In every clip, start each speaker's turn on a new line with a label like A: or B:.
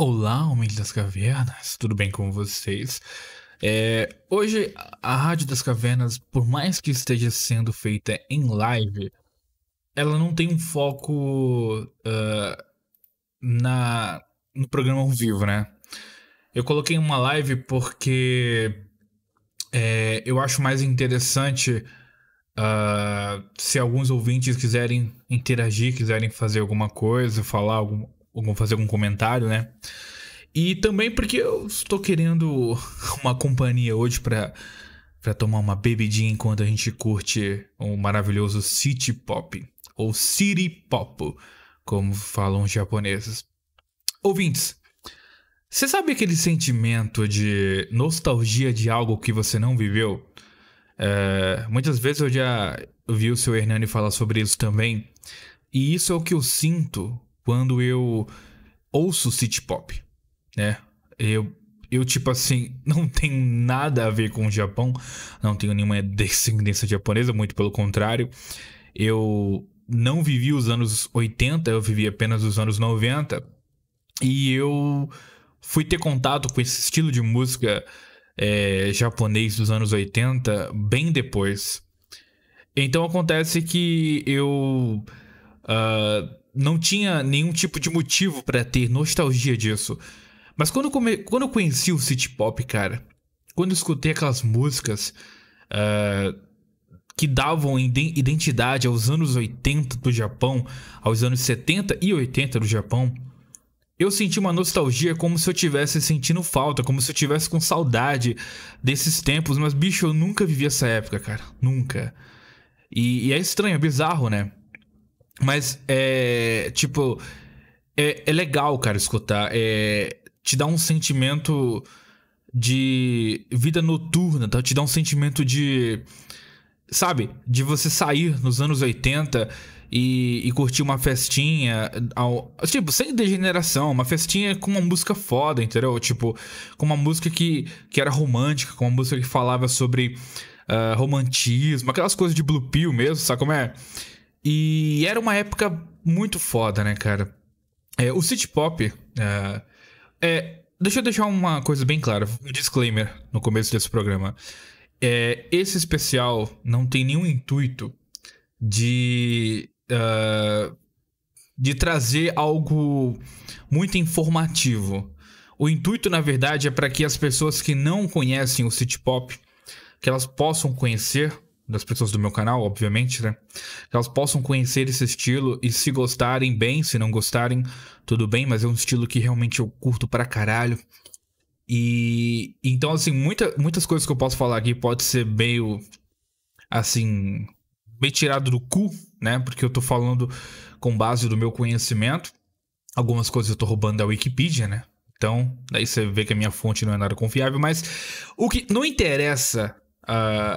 A: Olá, homens das cavernas, tudo bem com vocês? É, hoje, a Rádio das Cavernas, por mais que esteja sendo feita em live, ela não tem um foco uh, na, no programa ao vivo, né? Eu coloquei uma live porque é, eu acho mais interessante uh, se alguns ouvintes quiserem interagir, quiserem fazer alguma coisa, falar algum, algum fazer algum comentário, né? E também porque eu estou querendo uma companhia hoje para para tomar uma bebidinha enquanto a gente curte um maravilhoso city pop ou city pop, como falam os japoneses. Ouvintes, você sabe aquele sentimento de nostalgia de algo que você não viveu? É, muitas vezes eu já vi o seu Hernani falar sobre isso também. E isso é o que eu sinto quando eu ouço city pop, né? Eu, eu tipo assim, não tenho nada a ver com o Japão, não tenho nenhuma descendência japonesa, muito pelo contrário. Eu não vivi os anos 80, eu vivi apenas os anos 90. E eu fui ter contato com esse estilo de música é, japonês dos anos 80 bem depois. Então acontece que eu uh, não tinha nenhum tipo de motivo para ter nostalgia disso. Mas quando, come... quando eu conheci o City Pop, cara, quando eu escutei aquelas músicas uh, que davam identidade aos anos 80 do Japão, aos anos 70 e 80 do Japão, eu senti uma nostalgia como se eu tivesse sentindo falta, como se eu tivesse com saudade desses tempos, mas bicho, eu nunca vivi essa época, cara, nunca. E, e é estranho, é bizarro, né? Mas é. Tipo. É, é legal, cara, escutar. É, te dá um sentimento de vida noturna, tá? Te dá um sentimento de. Sabe? De você sair nos anos 80 e, e curtir uma festinha. Ao, tipo, sem degeneração, uma festinha com uma música foda, entendeu? Tipo, com uma música que, que era romântica, com uma música que falava sobre uh, romantismo, aquelas coisas de Blue Pill mesmo, sabe como é? E era uma época muito foda, né, cara? É, o City Pop. É, é, deixa eu deixar uma coisa bem clara, um disclaimer no começo desse programa. É, esse especial não tem nenhum intuito de. Uh, de trazer algo muito informativo. O intuito, na verdade, é para que as pessoas que não conhecem o City Pop, que elas possam conhecer das pessoas do meu canal, obviamente, né? Que elas possam conhecer esse estilo e se gostarem bem, se não gostarem, tudo bem, mas é um estilo que realmente eu curto pra caralho. E então, assim, muita, muitas coisas que eu posso falar aqui pode ser meio assim, bem tirado do cu, né? Porque eu tô falando com base do meu conhecimento. Algumas coisas eu tô roubando da Wikipedia, né? Então, daí você vê que a minha fonte não é nada confiável, mas o que não interessa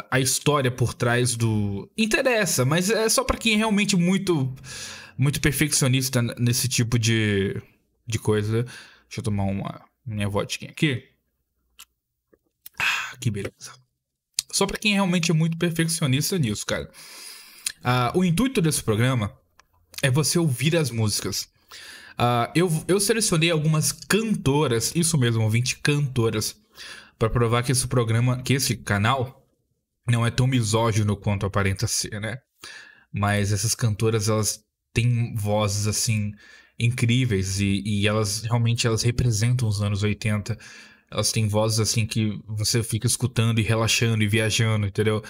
A: a história por trás do. Interessa, mas é só para quem é realmente muito, muito perfeccionista nesse tipo de, de coisa. Deixa eu tomar uma minha vodka aqui. Ah, que beleza. Só para quem realmente é muito perfeccionista nisso, cara. Uh, o intuito desse programa é você ouvir as músicas. Uh, eu, eu selecionei algumas cantoras, isso mesmo, 20 cantoras, para provar que esse programa, que esse canal não é tão misógino quanto aparenta ser, né? Mas essas cantoras, elas têm vozes, assim, incríveis e, e elas realmente elas representam os anos 80. Elas têm vozes, assim, que você fica escutando e relaxando e viajando, entendeu?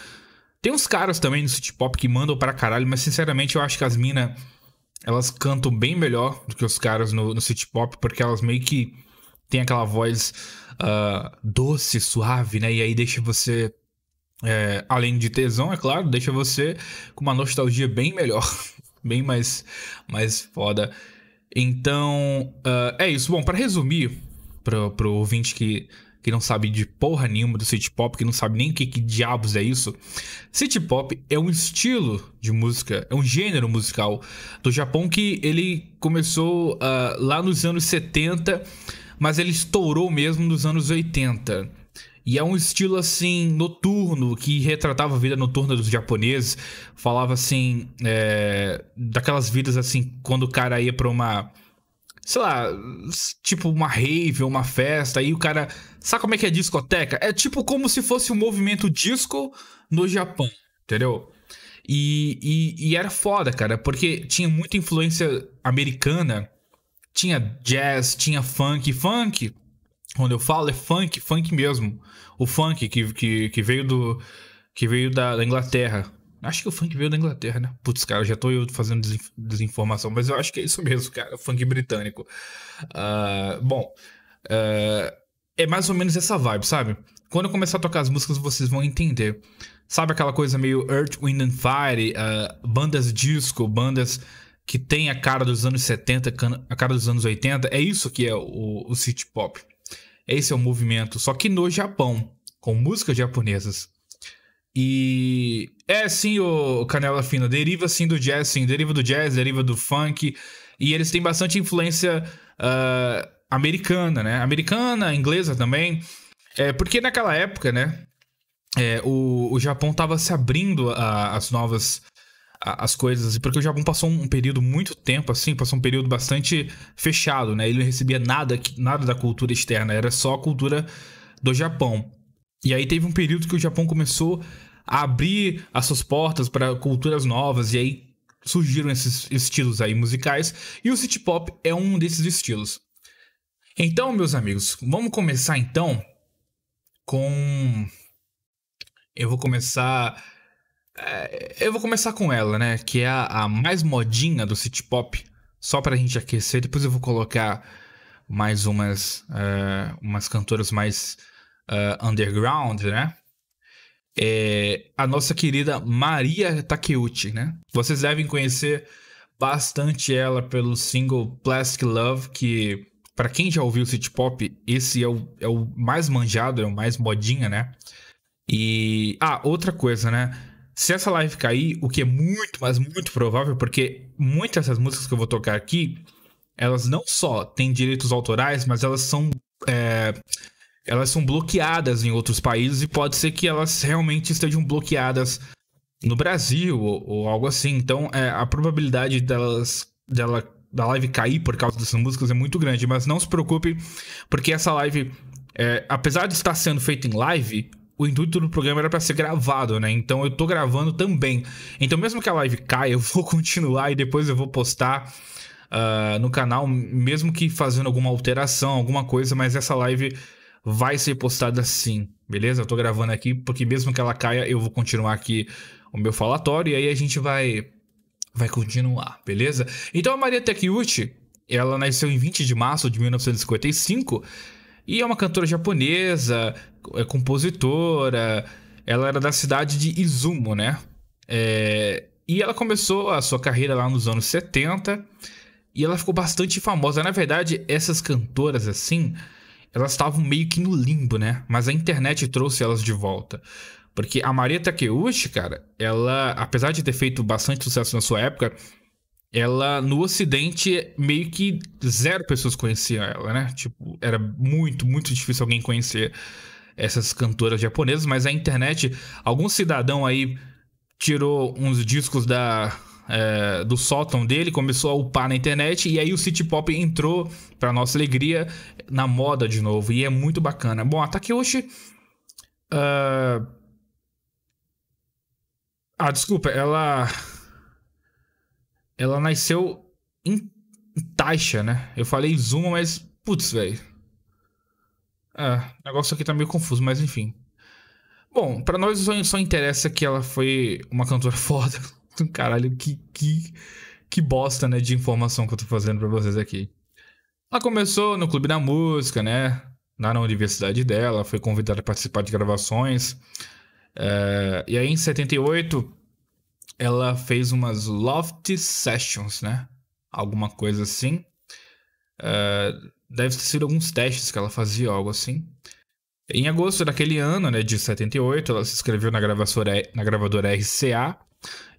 A: Tem uns caras também no city pop que mandam pra caralho, mas sinceramente eu acho que as minas elas cantam bem melhor do que os caras no, no city pop, porque elas meio que têm aquela voz uh, doce, suave, né? E aí deixa você é, além de tesão, é claro, deixa você com uma nostalgia bem melhor, bem mais, mais foda. Então, uh, é isso. Bom, para resumir, pro, pro ouvinte que, que não sabe de porra nenhuma do City Pop, que não sabe nem o que, que diabos é isso, City Pop é um estilo de música, é um gênero musical do Japão que ele começou uh, lá nos anos 70, mas ele estourou mesmo nos anos 80. E é um estilo assim noturno que retratava a vida noturna dos japoneses. Falava assim é, daquelas vidas assim quando o cara ia para uma sei lá, tipo uma rave uma festa, aí o cara. Sabe como é que é discoteca? É tipo como se fosse um movimento disco no Japão, entendeu? E, e, e, era foda, cara, porque tinha muita influência americana. Tinha jazz, tinha funk. Funk, quando eu falo, é funk, funk mesmo. O funk que, que, que veio do. que veio da, da Inglaterra. Acho que o funk veio da Inglaterra, né? Putz, cara, já tô eu fazendo desinformação, mas eu acho que é isso mesmo, cara. Funk britânico. Uh, bom, uh, é mais ou menos essa vibe, sabe? Quando eu começar a tocar as músicas, vocês vão entender. Sabe aquela coisa meio Earth, Wind and Fire, uh, bandas disco, bandas que tem a cara dos anos 70, a cara dos anos 80? É isso que é o, o city pop. Esse é o movimento, só que no Japão, com músicas japonesas. E é sim o Canela Fina, deriva sim do jazz, sim, deriva do jazz, deriva do funk. E eles têm bastante influência uh, americana, né? Americana, inglesa também. É, porque naquela época, né? É, o, o Japão estava se abrindo às novas as coisas, porque o Japão passou um período muito tempo assim, passou um período bastante fechado, né? Ele não recebia nada, nada da cultura externa, era só a cultura do Japão. E aí teve um período que o Japão começou a abrir as suas portas para culturas novas e aí surgiram esses estilos aí musicais e o city pop é um desses estilos. Então, meus amigos, vamos começar então com eu vou começar é, eu vou começar com ela, né? Que é a, a, mais modinha do city pop. Só pra gente aquecer. Depois eu vou colocar mais umas, uh, umas cantoras mais uh, underground, né? É a nossa querida Maria Takeuchi, né? Vocês devem conhecer bastante ela pelo single Plastic Love, que para quem já ouviu city pop, esse é o, é o mais manjado, é o mais modinha, né? E ah, outra coisa, né? Se essa live cair, o que é muito, mas muito provável, porque muitas dessas músicas que eu vou tocar aqui, elas não só têm direitos autorais, mas elas são. É, elas são bloqueadas em outros países e pode ser que elas realmente estejam bloqueadas no Brasil ou, ou algo assim. Então, é, a probabilidade delas, dela, da live cair por causa dessas músicas é muito grande. Mas não se preocupe, porque essa live, é, apesar de estar sendo feita em live, o intuito do programa era para ser gravado, né? Então eu tô gravando também. Então mesmo que a live caia, eu vou continuar e depois eu vou postar uh, no canal, mesmo que fazendo alguma alteração, alguma coisa, mas essa live vai ser postada sim, beleza? Eu tô gravando aqui porque mesmo que ela caia, eu vou continuar aqui o meu falatório e aí a gente vai vai continuar, beleza? Então a Maria Tekiuchi, ela nasceu em 20 de março de 1955 e é uma cantora japonesa, é compositora. Ela era da cidade de Izumo, né? É, e ela começou a sua carreira lá nos anos 70 e ela ficou bastante famosa. Na verdade, essas cantoras assim, elas estavam meio que no limbo, né? Mas a internet trouxe elas de volta. Porque a Maria Takeuchi, cara, ela, apesar de ter feito bastante sucesso na sua época, ela no ocidente meio que zero pessoas conheciam ela, né? Tipo, era muito, muito difícil alguém conhecer essas cantoras japonesas, mas a internet, algum cidadão aí tirou uns discos da é, do sótão dele, começou a upar na internet e aí o city pop entrou, para nossa alegria, na moda de novo e é muito bacana. Bom, a Takeyoshi uh... Ah, desculpa, ela ela nasceu em Taisha, né? Eu falei Zuma, mas putz, velho. É, o negócio aqui tá meio confuso, mas enfim. Bom, para nós só, só interessa que ela foi uma cantora foda. Caralho, que, que, que bosta, né, de informação que eu tô fazendo pra vocês aqui. Ela começou no Clube da Música, né? Na universidade dela, foi convidada a participar de gravações. É, e aí, em 78, ela fez umas Loft Sessions, né? Alguma coisa assim. É, deve ter sido alguns testes que ela fazia, algo assim. Em agosto daquele ano, né, de 78, ela se inscreveu na gravadora, na gravadora RCA.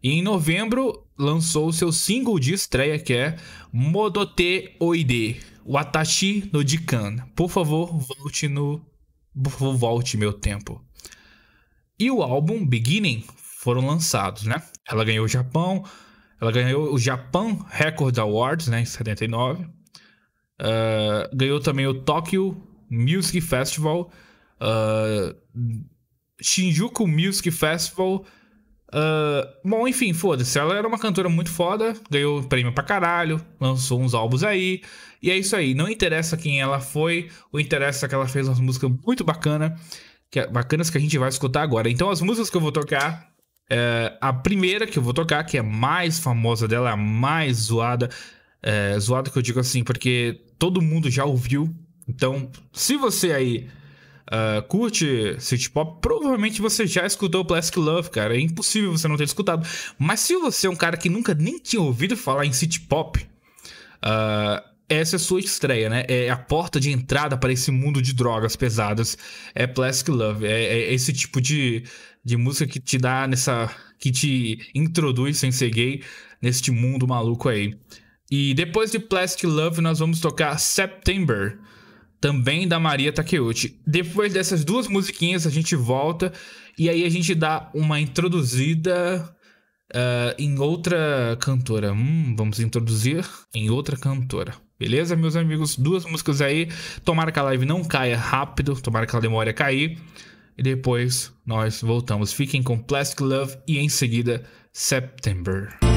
A: E em novembro lançou o seu single de estreia, que é Modote Oide, Watashi no Jikan. Por favor, volte no. Por favor, volte meu tempo. E o álbum Beginning foram lançados, né? Ela ganhou o Japão, ela ganhou o Japan Record Awards, né, em 79. Uh, ganhou também o Tokyo Music Festival, uh, Shinjuku Music Festival. Uh, bom, enfim, foda-se. Ela era uma cantora muito foda, ganhou prêmio pra caralho, lançou uns álbuns aí. E é isso aí. Não interessa quem ela foi, o interessa é que ela fez umas músicas muito bacanas, que, é, bacanas que a gente vai escutar agora. Então, as músicas que eu vou tocar. É, a primeira que eu vou tocar, que é a mais famosa dela, a mais zoada. É, zoada que eu digo assim, porque todo mundo já ouviu. Então, se você aí uh, curte City Pop, provavelmente você já escutou Plastic Love, cara. É impossível você não ter escutado. Mas se você é um cara que nunca nem tinha ouvido falar em City Pop, uh, essa é a sua estreia, né? É a porta de entrada para esse mundo de drogas pesadas. É Plastic Love. É, é esse tipo de, de música que te dá nessa. que te introduz sem ser gay neste mundo maluco aí. E depois de Plastic Love, nós vamos tocar September, também da Maria Takeuchi. Depois dessas duas musiquinhas, a gente volta e aí a gente dá uma introduzida uh, em outra cantora. Hum, vamos introduzir em outra cantora. Beleza, meus amigos? Duas músicas aí. Tomara que a live não caia rápido, tomara que ela demore a cair. E depois nós voltamos. Fiquem com Plastic Love e em seguida September.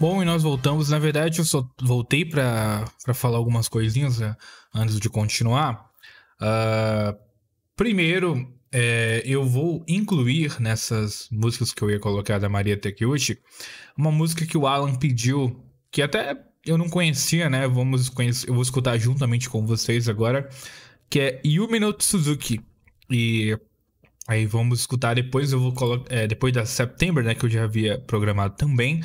A: Bom, e nós voltamos. Na verdade, eu só voltei para falar algumas coisinhas né, antes de continuar. Uh, primeiro, é, eu vou incluir nessas músicas que eu ia colocar da Maria Tekiuchi uma música que o Alan pediu, que até eu não conhecia, né? Vamos conhecer, eu vou escutar juntamente com vocês agora, que é Yumi no Suzuki. E aí vamos escutar depois, eu vou colocar, é, depois da September, né? Que eu já havia programado também.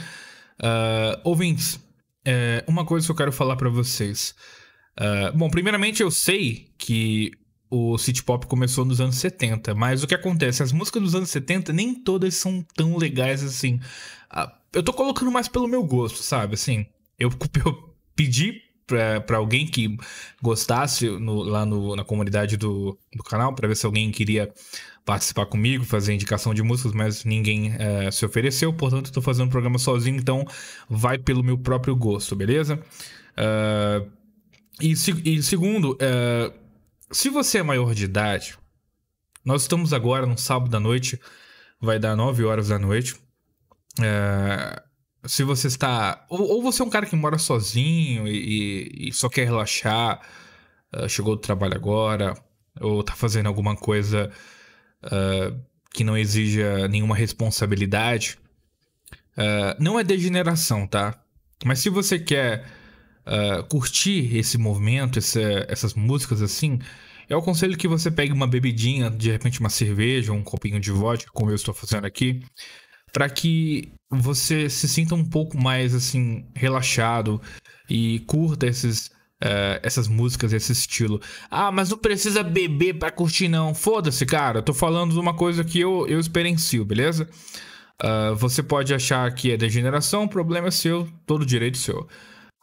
A: Uh, ouvintes, é, uma coisa que eu quero falar para vocês. Uh, bom, primeiramente eu sei que o City Pop começou nos anos 70, mas o que acontece? As músicas dos anos 70 nem todas são tão legais assim. Uh, eu tô colocando mais pelo meu gosto, sabe? Assim, eu, eu pedi para alguém que gostasse no, lá no, na comunidade do, do canal para ver se alguém queria participar comigo, fazer indicação de músicas, mas ninguém é, se ofereceu, portanto estou fazendo o programa sozinho, então vai pelo meu próprio gosto, beleza? Uh, e, e, segundo, uh, se você é maior de idade, nós estamos agora no sábado da noite, vai dar 9 horas da noite. Uh, se você está. Ou, ou, você é um cara que mora sozinho e, e só quer relaxar, chegou do trabalho agora, ou está fazendo alguma coisa uh, que não exija nenhuma responsabilidade, uh, não é degeneração, tá? Mas se você quer uh, curtir esse movimento, essa, essas músicas assim, eu aconselho que você pegue uma bebidinha, de repente uma cerveja, um copinho de vodka, como eu estou fazendo aqui, para que você se sinta um pouco mais assim relaxado e curta esses uh, essas músicas, esse estilo. Ah, mas não precisa beber pra curtir, não. Foda-se, cara. Eu tô falando de uma coisa que eu, eu experiencio, beleza? Uh, você pode achar que é degeneração, o problema é seu, todo direito seu.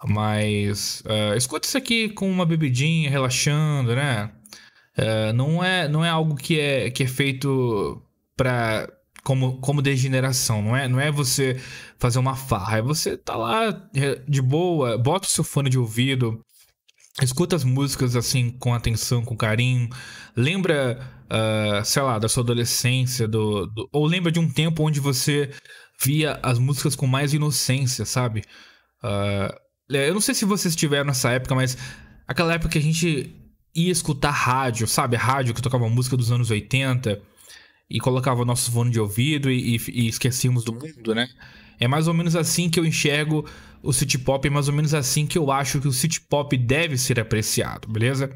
A: Mas uh, escuta isso aqui com uma bebidinha, relaxando, né? Uh, não, é, não é algo que é, que é feito pra, como, como degeneração, não é, não é você fazer uma farra, é você tá lá de boa, bota o seu fone de ouvido, escuta as músicas assim com atenção, com carinho, lembra, uh, sei lá, da sua adolescência, do, do, ou lembra de um tempo onde você via as músicas com mais inocência, sabe? Uh, eu não sei se vocês estiveram nessa época, mas aquela época que a gente ia escutar rádio, sabe? Rádio que tocava música dos anos 80 e colocava nosso fone de ouvido e, e, e esquecíamos do mundo, né? É mais ou menos assim que eu enxergo o city pop, é mais ou menos assim que eu acho que o city pop deve ser apreciado, beleza?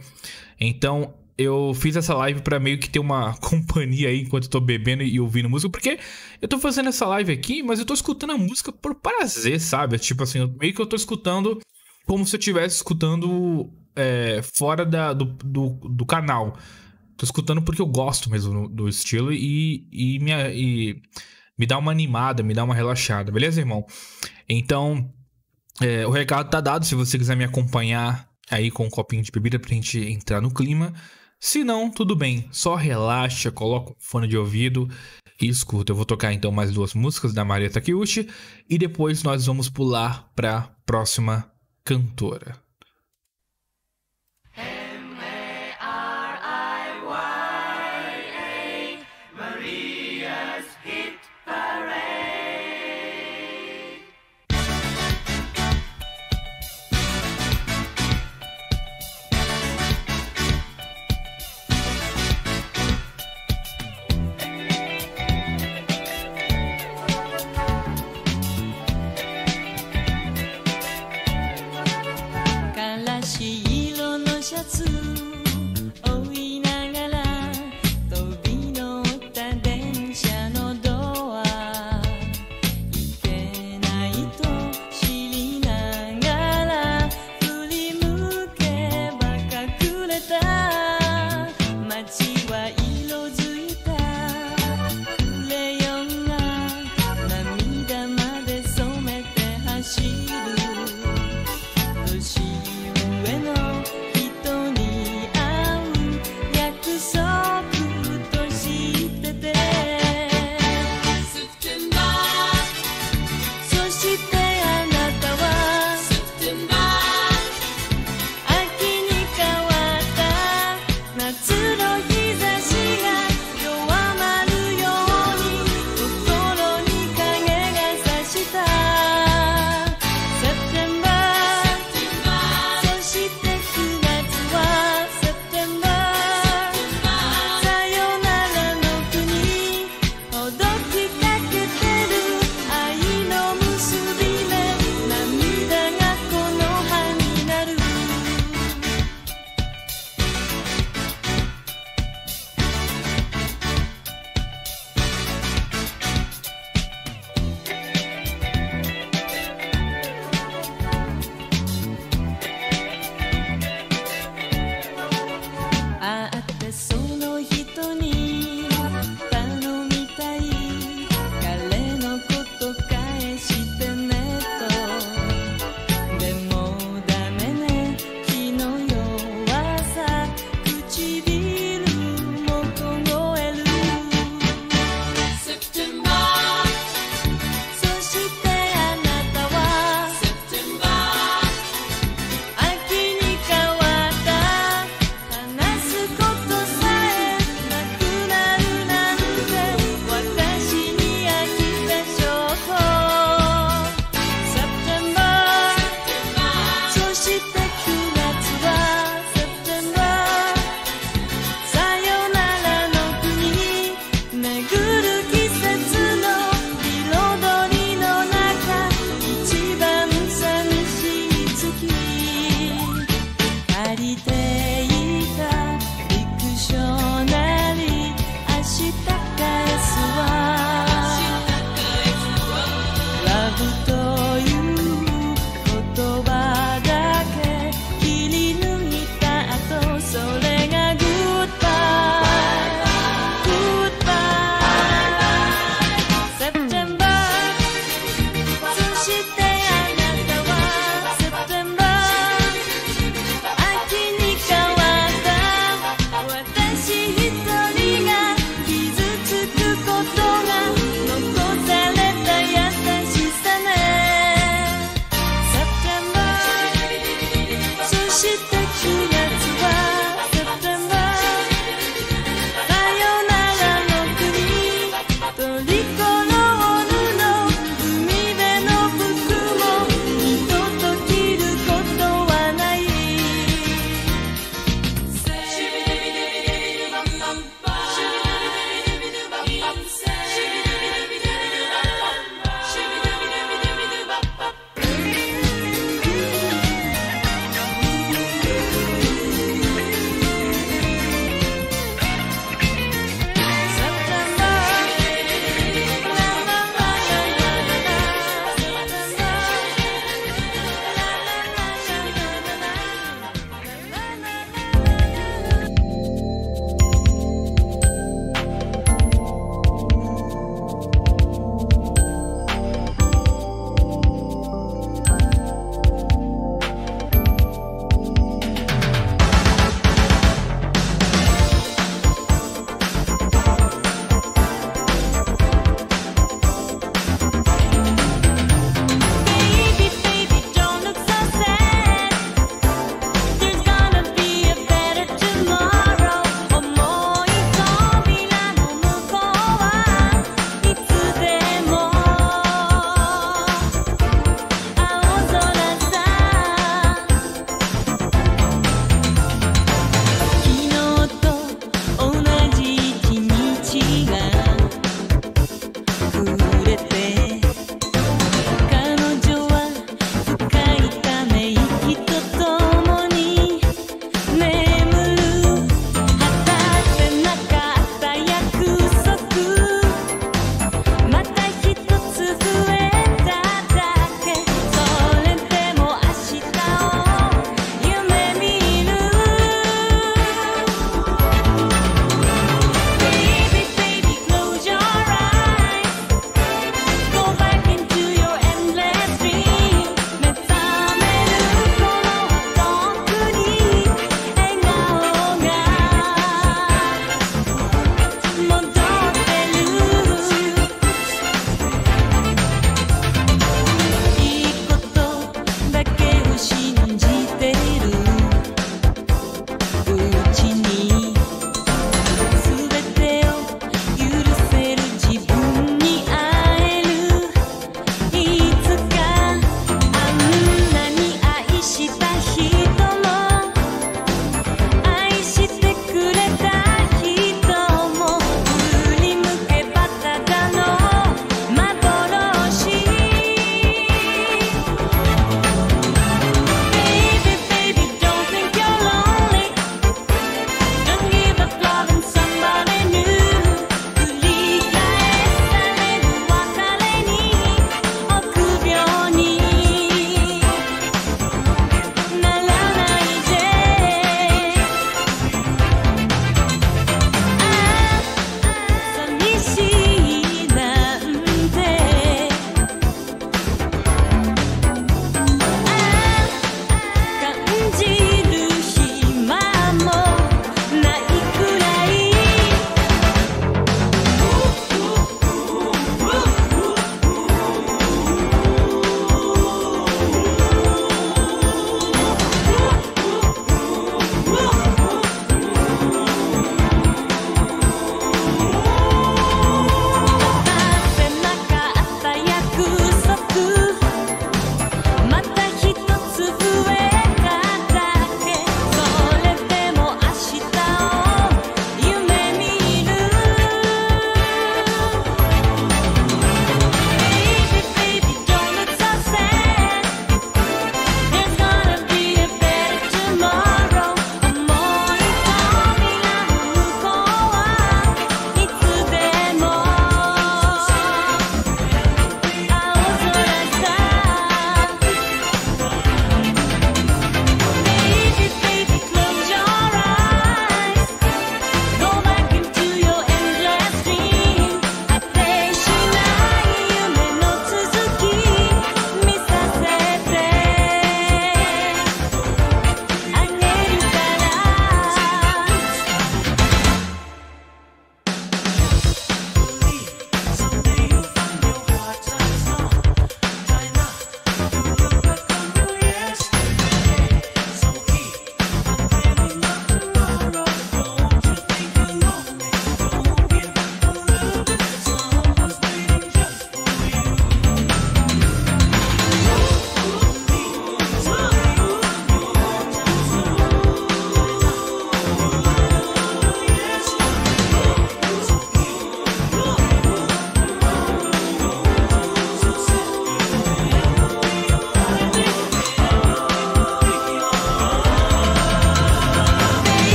A: Então, eu fiz essa live para meio que ter uma companhia aí enquanto eu tô bebendo e ouvindo música, porque eu tô fazendo essa live aqui, mas eu tô escutando a música por prazer, sabe? Tipo assim, meio que eu tô escutando como se eu estivesse escutando é, fora da, do, do, do, canal. Tô escutando porque eu gosto mesmo do estilo e, e, me, e me dá uma animada, me dá uma relaxada, beleza, irmão? Então, é, o recado tá dado. Se você quiser me acompanhar aí com um copinho de bebida pra gente entrar no clima. Se não, tudo bem. Só relaxa, coloca um fone de ouvido e escuta. Eu vou tocar então mais duas músicas da Maria Takeuchi e depois nós vamos pular pra próxima cantora.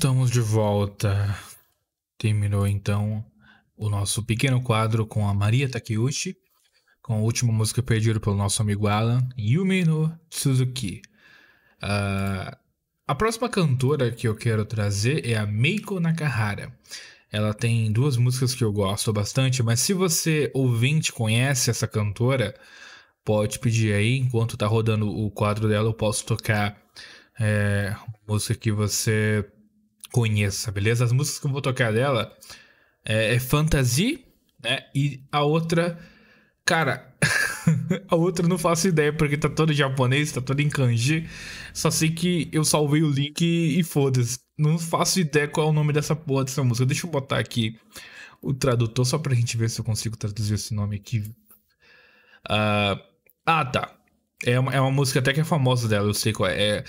A: Estamos de volta. Terminou então o nosso pequeno quadro com a Maria Takeuchi, com a última música perdida pelo nosso amigo Alan, Yumi no Suzuki. Uh, a próxima cantora que eu quero trazer é a Meiko Nakahara. Ela tem duas músicas que eu gosto bastante, mas se você ouvinte conhece essa cantora, pode pedir aí, enquanto tá rodando o quadro dela, eu posso tocar é, música que você conheça, beleza? As músicas que eu vou tocar dela é, é Fantasy, né? E a outra, cara, a outra não faço ideia porque tá todo em japonês, tá todo em kanji. Só sei que eu salvei o link e, e foda-se. Não faço ideia qual é o nome dessa porra dessa música. Deixa eu botar aqui o tradutor só pra gente ver se eu consigo traduzir esse nome aqui. Uh, ah, tá. É uma, é uma música até que é famosa dela, eu sei qual é. É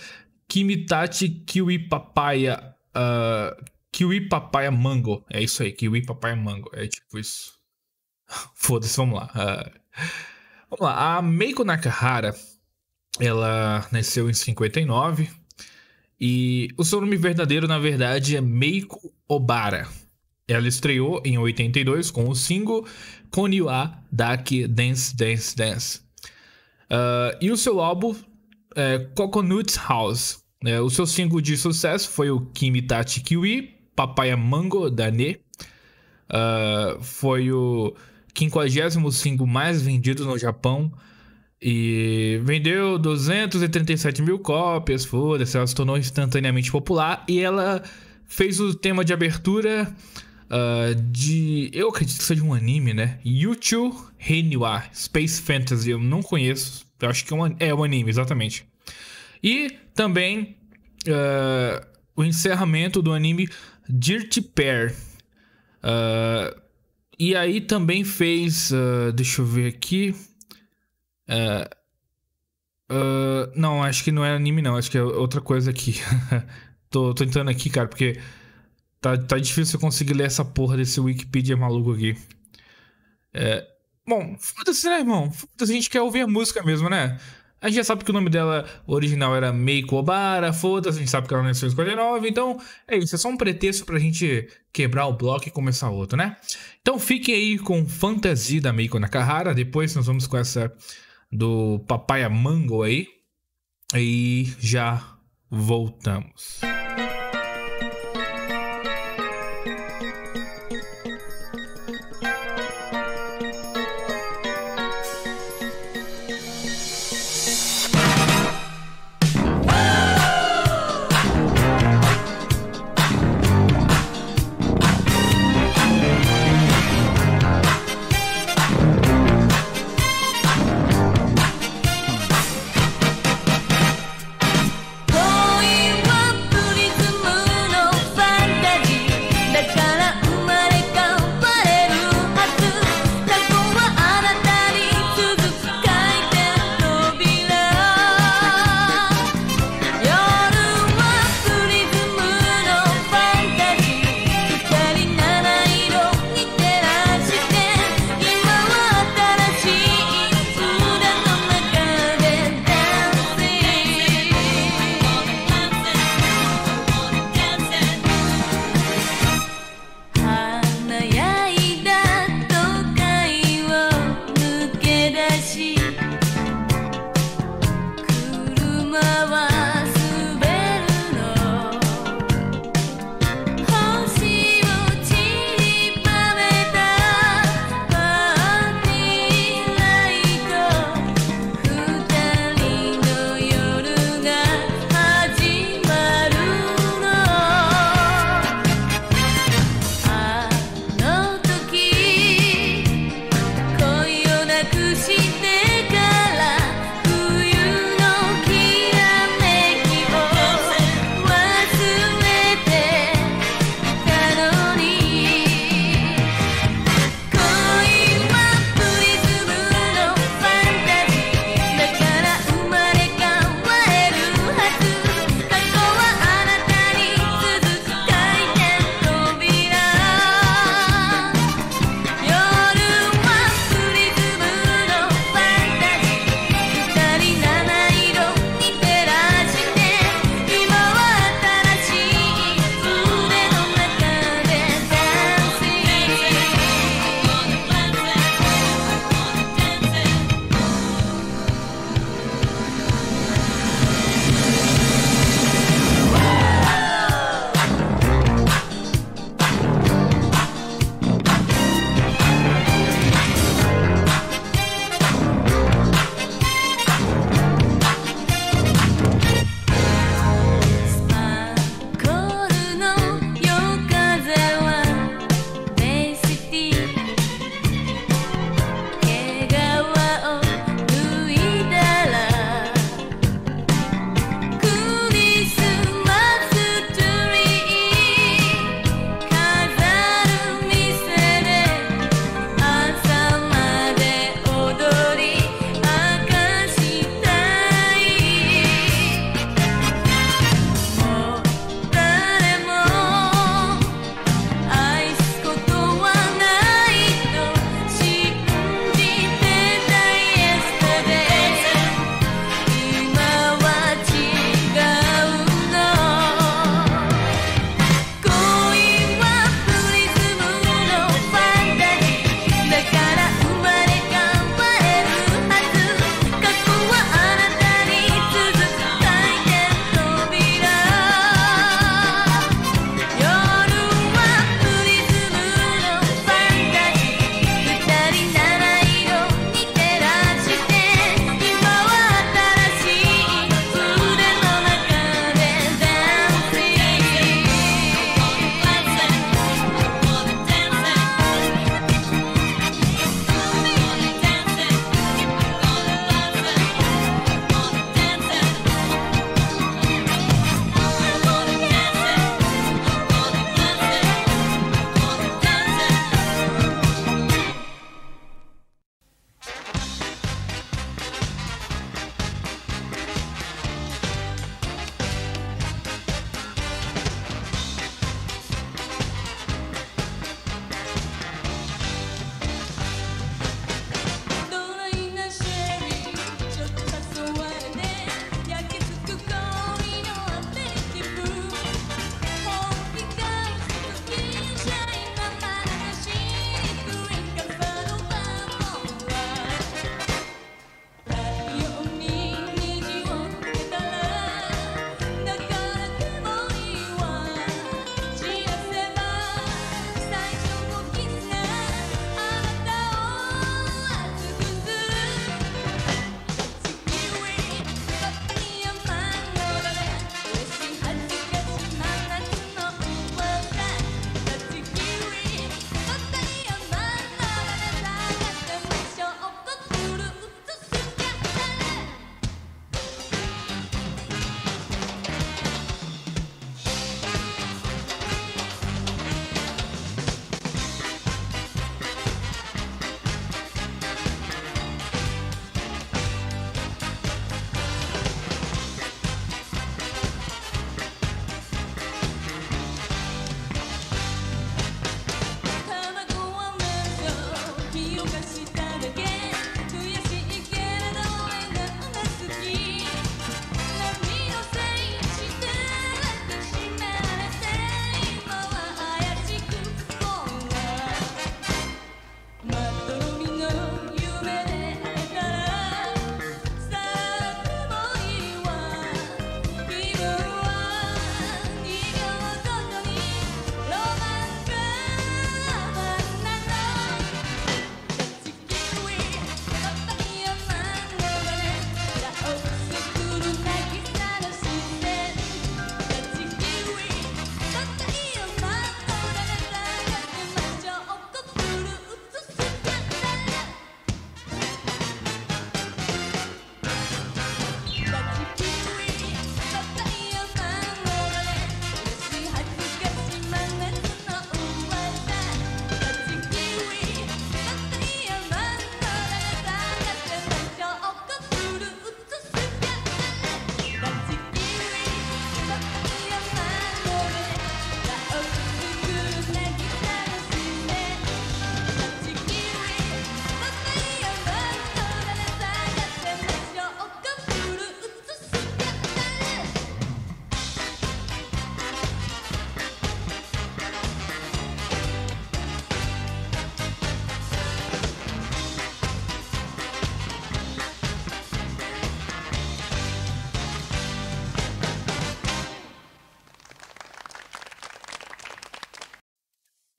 A: Kimitachi Kiwi Papaya Uh, kiwi papaya mango. É isso aí, kiwi papaya mango. É tipo isso. Foda-se, vamos lá. Uh, vamos lá. A Meiko Nakahara, ela nasceu em 59. E o seu nome verdadeiro, na verdade, é Meiko Obara. Ela estreou em 82 com o single Konniwa Daki Dance Dance Dance. Uh, e o seu álbum é Coconut House. É, o seu single de sucesso foi o Kimitachi Kiwi, Papaya Mango da Ne. Uh, foi o 50 single mais vendido no Japão. E vendeu 237 mil cópias, foda-se, ela se tornou instantaneamente popular. E ela fez o tema de abertura uh, de. Eu acredito que seja um anime, né? Yuchu Heniwa Space Fantasy. Eu não conheço. Eu acho que é um, é um anime, exatamente. E também uh, o encerramento do anime Dirty Pair. Uh, e aí também fez. Uh, deixa eu ver aqui. não, acho que não é anime, não. Acho que é outra coisa aqui. tô, tô tentando aqui, cara, porque tá, tá difícil eu conseguir ler essa porra desse Wikipedia maluco aqui. É, bom, foda-se, né, irmão? Foda-se, a gente quer ouvir a música mesmo, né? A gente já sabe que o nome dela original era Meiko Obara, foda-se, a gente sabe que ela nasceu em 59, então é isso, é só um pretexto pra gente quebrar o bloco e começar outro, né? Então fiquem aí com Fantasia da Meiko Nakahara, depois nós vamos com essa do Papaya Mango aí, e já voltamos.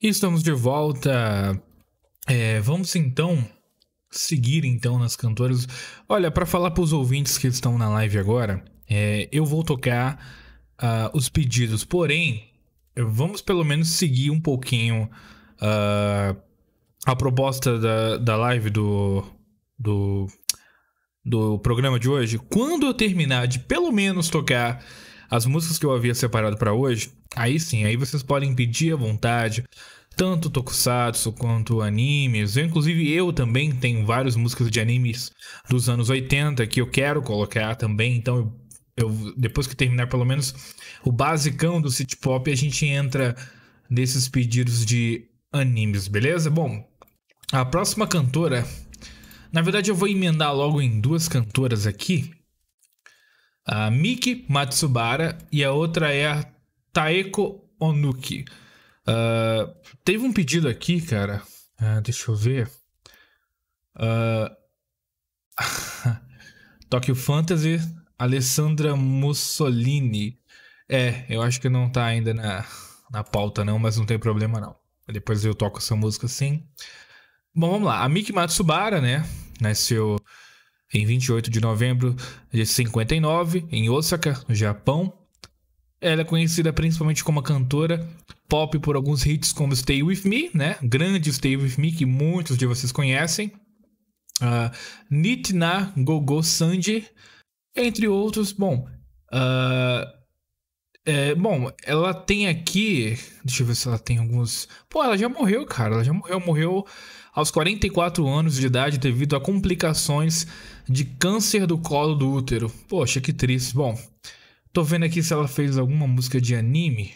A: Estamos de volta. É, vamos então seguir então nas cantoras. Olha, para falar para os ouvintes que estão na live agora, é, eu vou tocar uh, os pedidos. Porém, vamos pelo menos seguir um pouquinho uh, a proposta da, da live do, do do programa de hoje. Quando eu terminar de pelo menos tocar as músicas que eu havia separado para hoje, aí sim, aí vocês podem pedir à vontade, tanto tokusatsu quanto animes. Eu, inclusive eu também tenho várias músicas de animes dos anos 80 que eu quero colocar também, então eu, eu depois que terminar pelo menos o basicão do city pop, a gente entra nesses pedidos de animes, beleza? Bom, a próxima cantora, na verdade eu vou emendar logo em duas cantoras aqui, a Miki Matsubara e a outra é a Taeko Onuki. Uh, teve um pedido aqui, cara. Uh, deixa eu ver. Uh, Tokyo Fantasy, Alessandra Mussolini. É, eu acho que não tá ainda na, na pauta, não, mas não tem problema, não. Depois eu toco essa música sim. Bom, vamos lá. A Miki Matsubara, né? Nasceu em 28 de novembro de 59, em Osaka, no Japão. Ela é conhecida principalmente como cantora pop por alguns hits como Stay With Me, né? Grande Stay With Me, que muitos de vocês conhecem. Uh, Nitna Gogo Sanji, entre outros. Bom, uh, é, bom, ela tem aqui. Deixa eu ver se ela tem alguns. Pô, ela já morreu, cara. Ela já morreu. Morreu aos 44 anos de idade devido a complicações de câncer do colo do útero. Poxa, que triste. Bom, tô vendo aqui se ela fez alguma música de anime.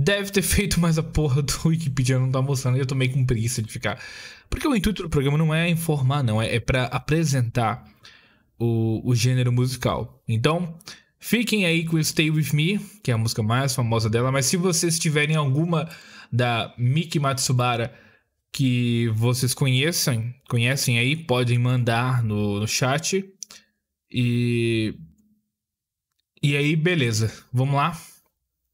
A: Deve ter feito, mas a porra do Wikipedia não tá mostrando. Eu tô meio com preguiça de ficar. Porque o intuito do programa não é informar, não. É, é para apresentar o, o gênero musical. Então, fiquem aí com Stay With Me, que é a música mais famosa dela. Mas se vocês tiverem alguma da Miki Matsubara que vocês conheçam, conhecem aí, podem mandar no, no chat. E. E aí, beleza. Vamos lá.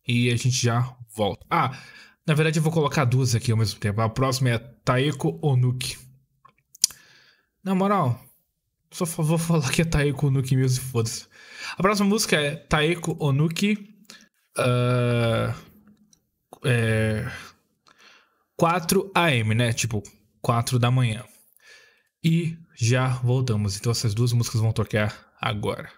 A: E a gente já volta. Ah, na verdade eu vou colocar duas aqui ao mesmo tempo. A próxima é Taeko Onuki. Na moral, só vou falar que é Taeko Onuki mesmo, foda-se. A próxima música é Taeko Onuki. Uh, é, 4 AM, né? Tipo, 4 da manhã. E já voltamos. Então essas duas músicas vão tocar agora.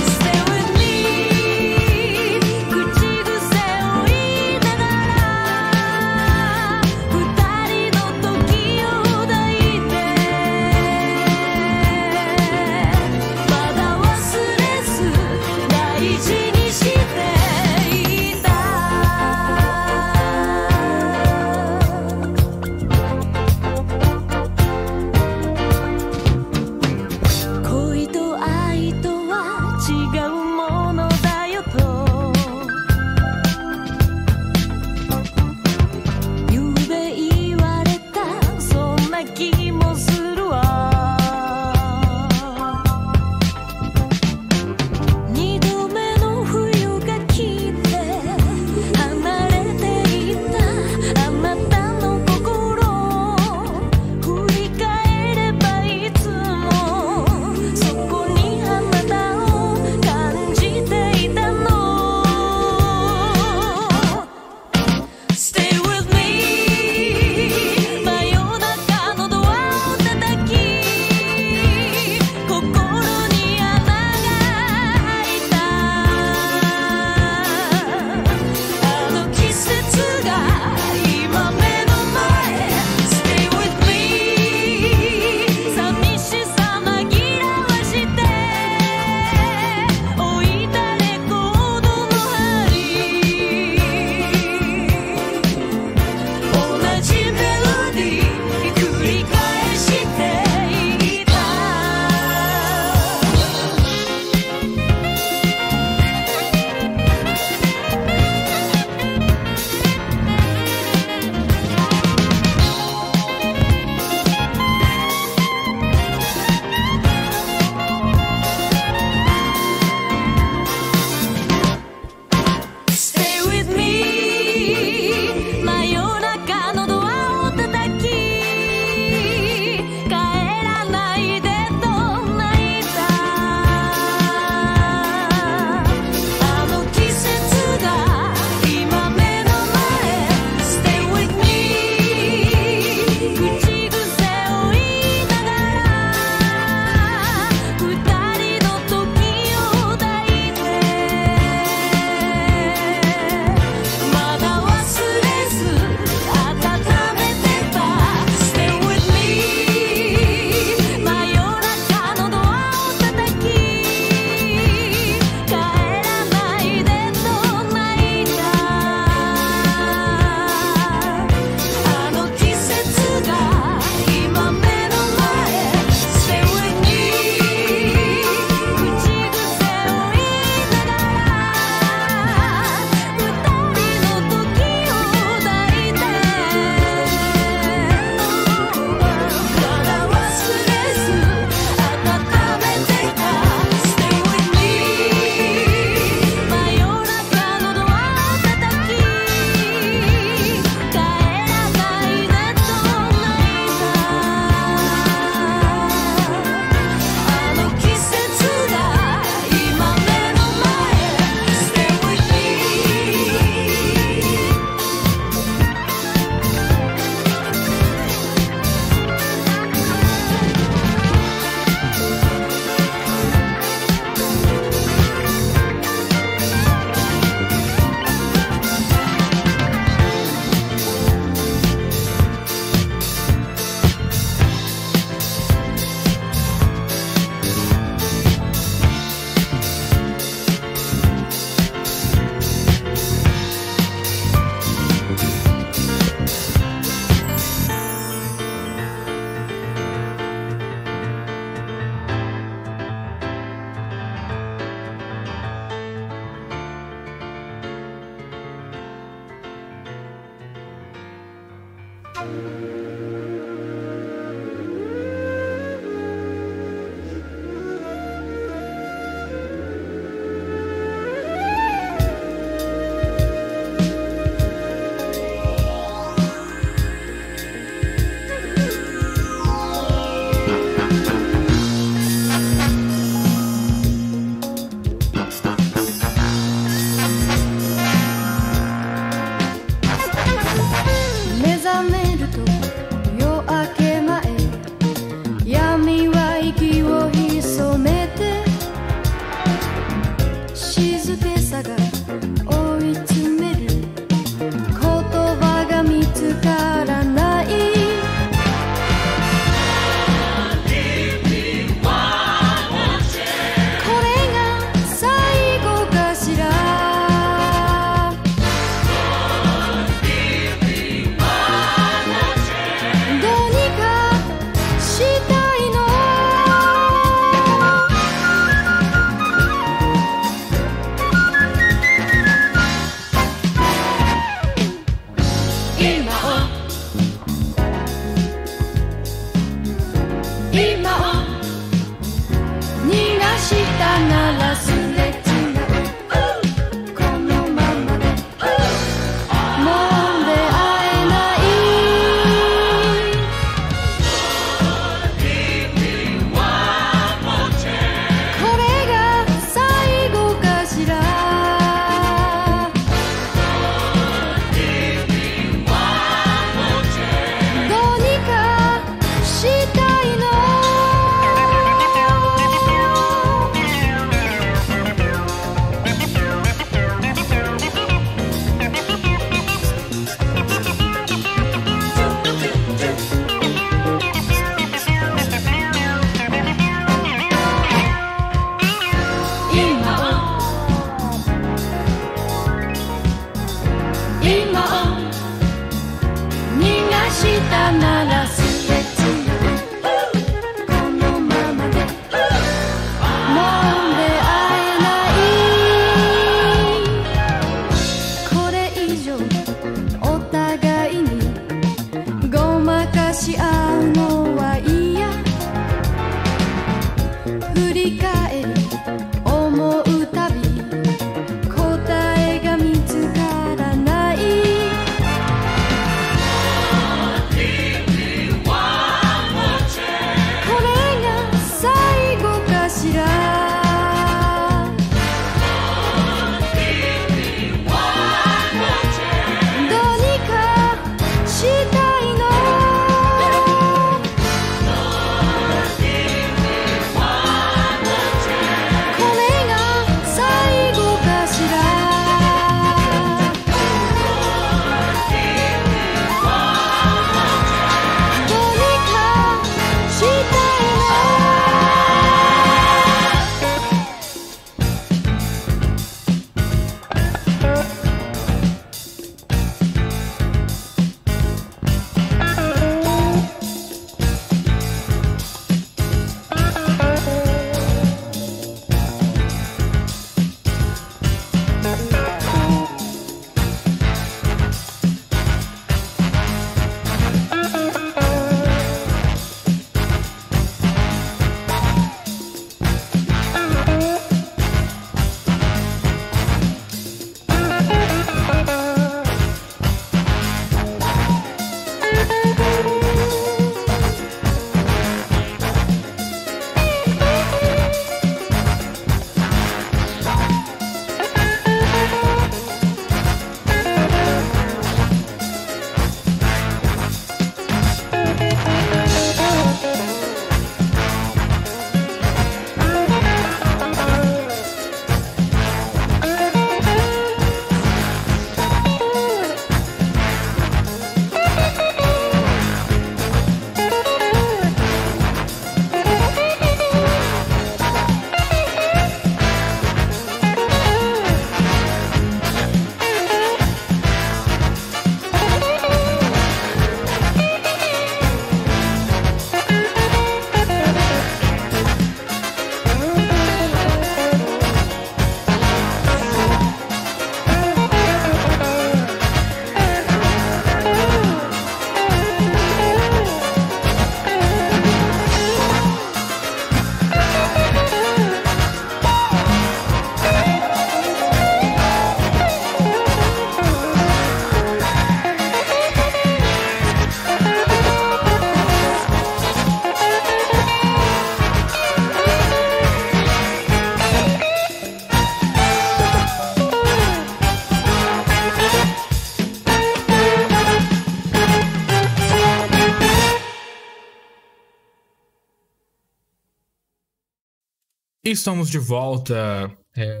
A: Estamos de volta. É,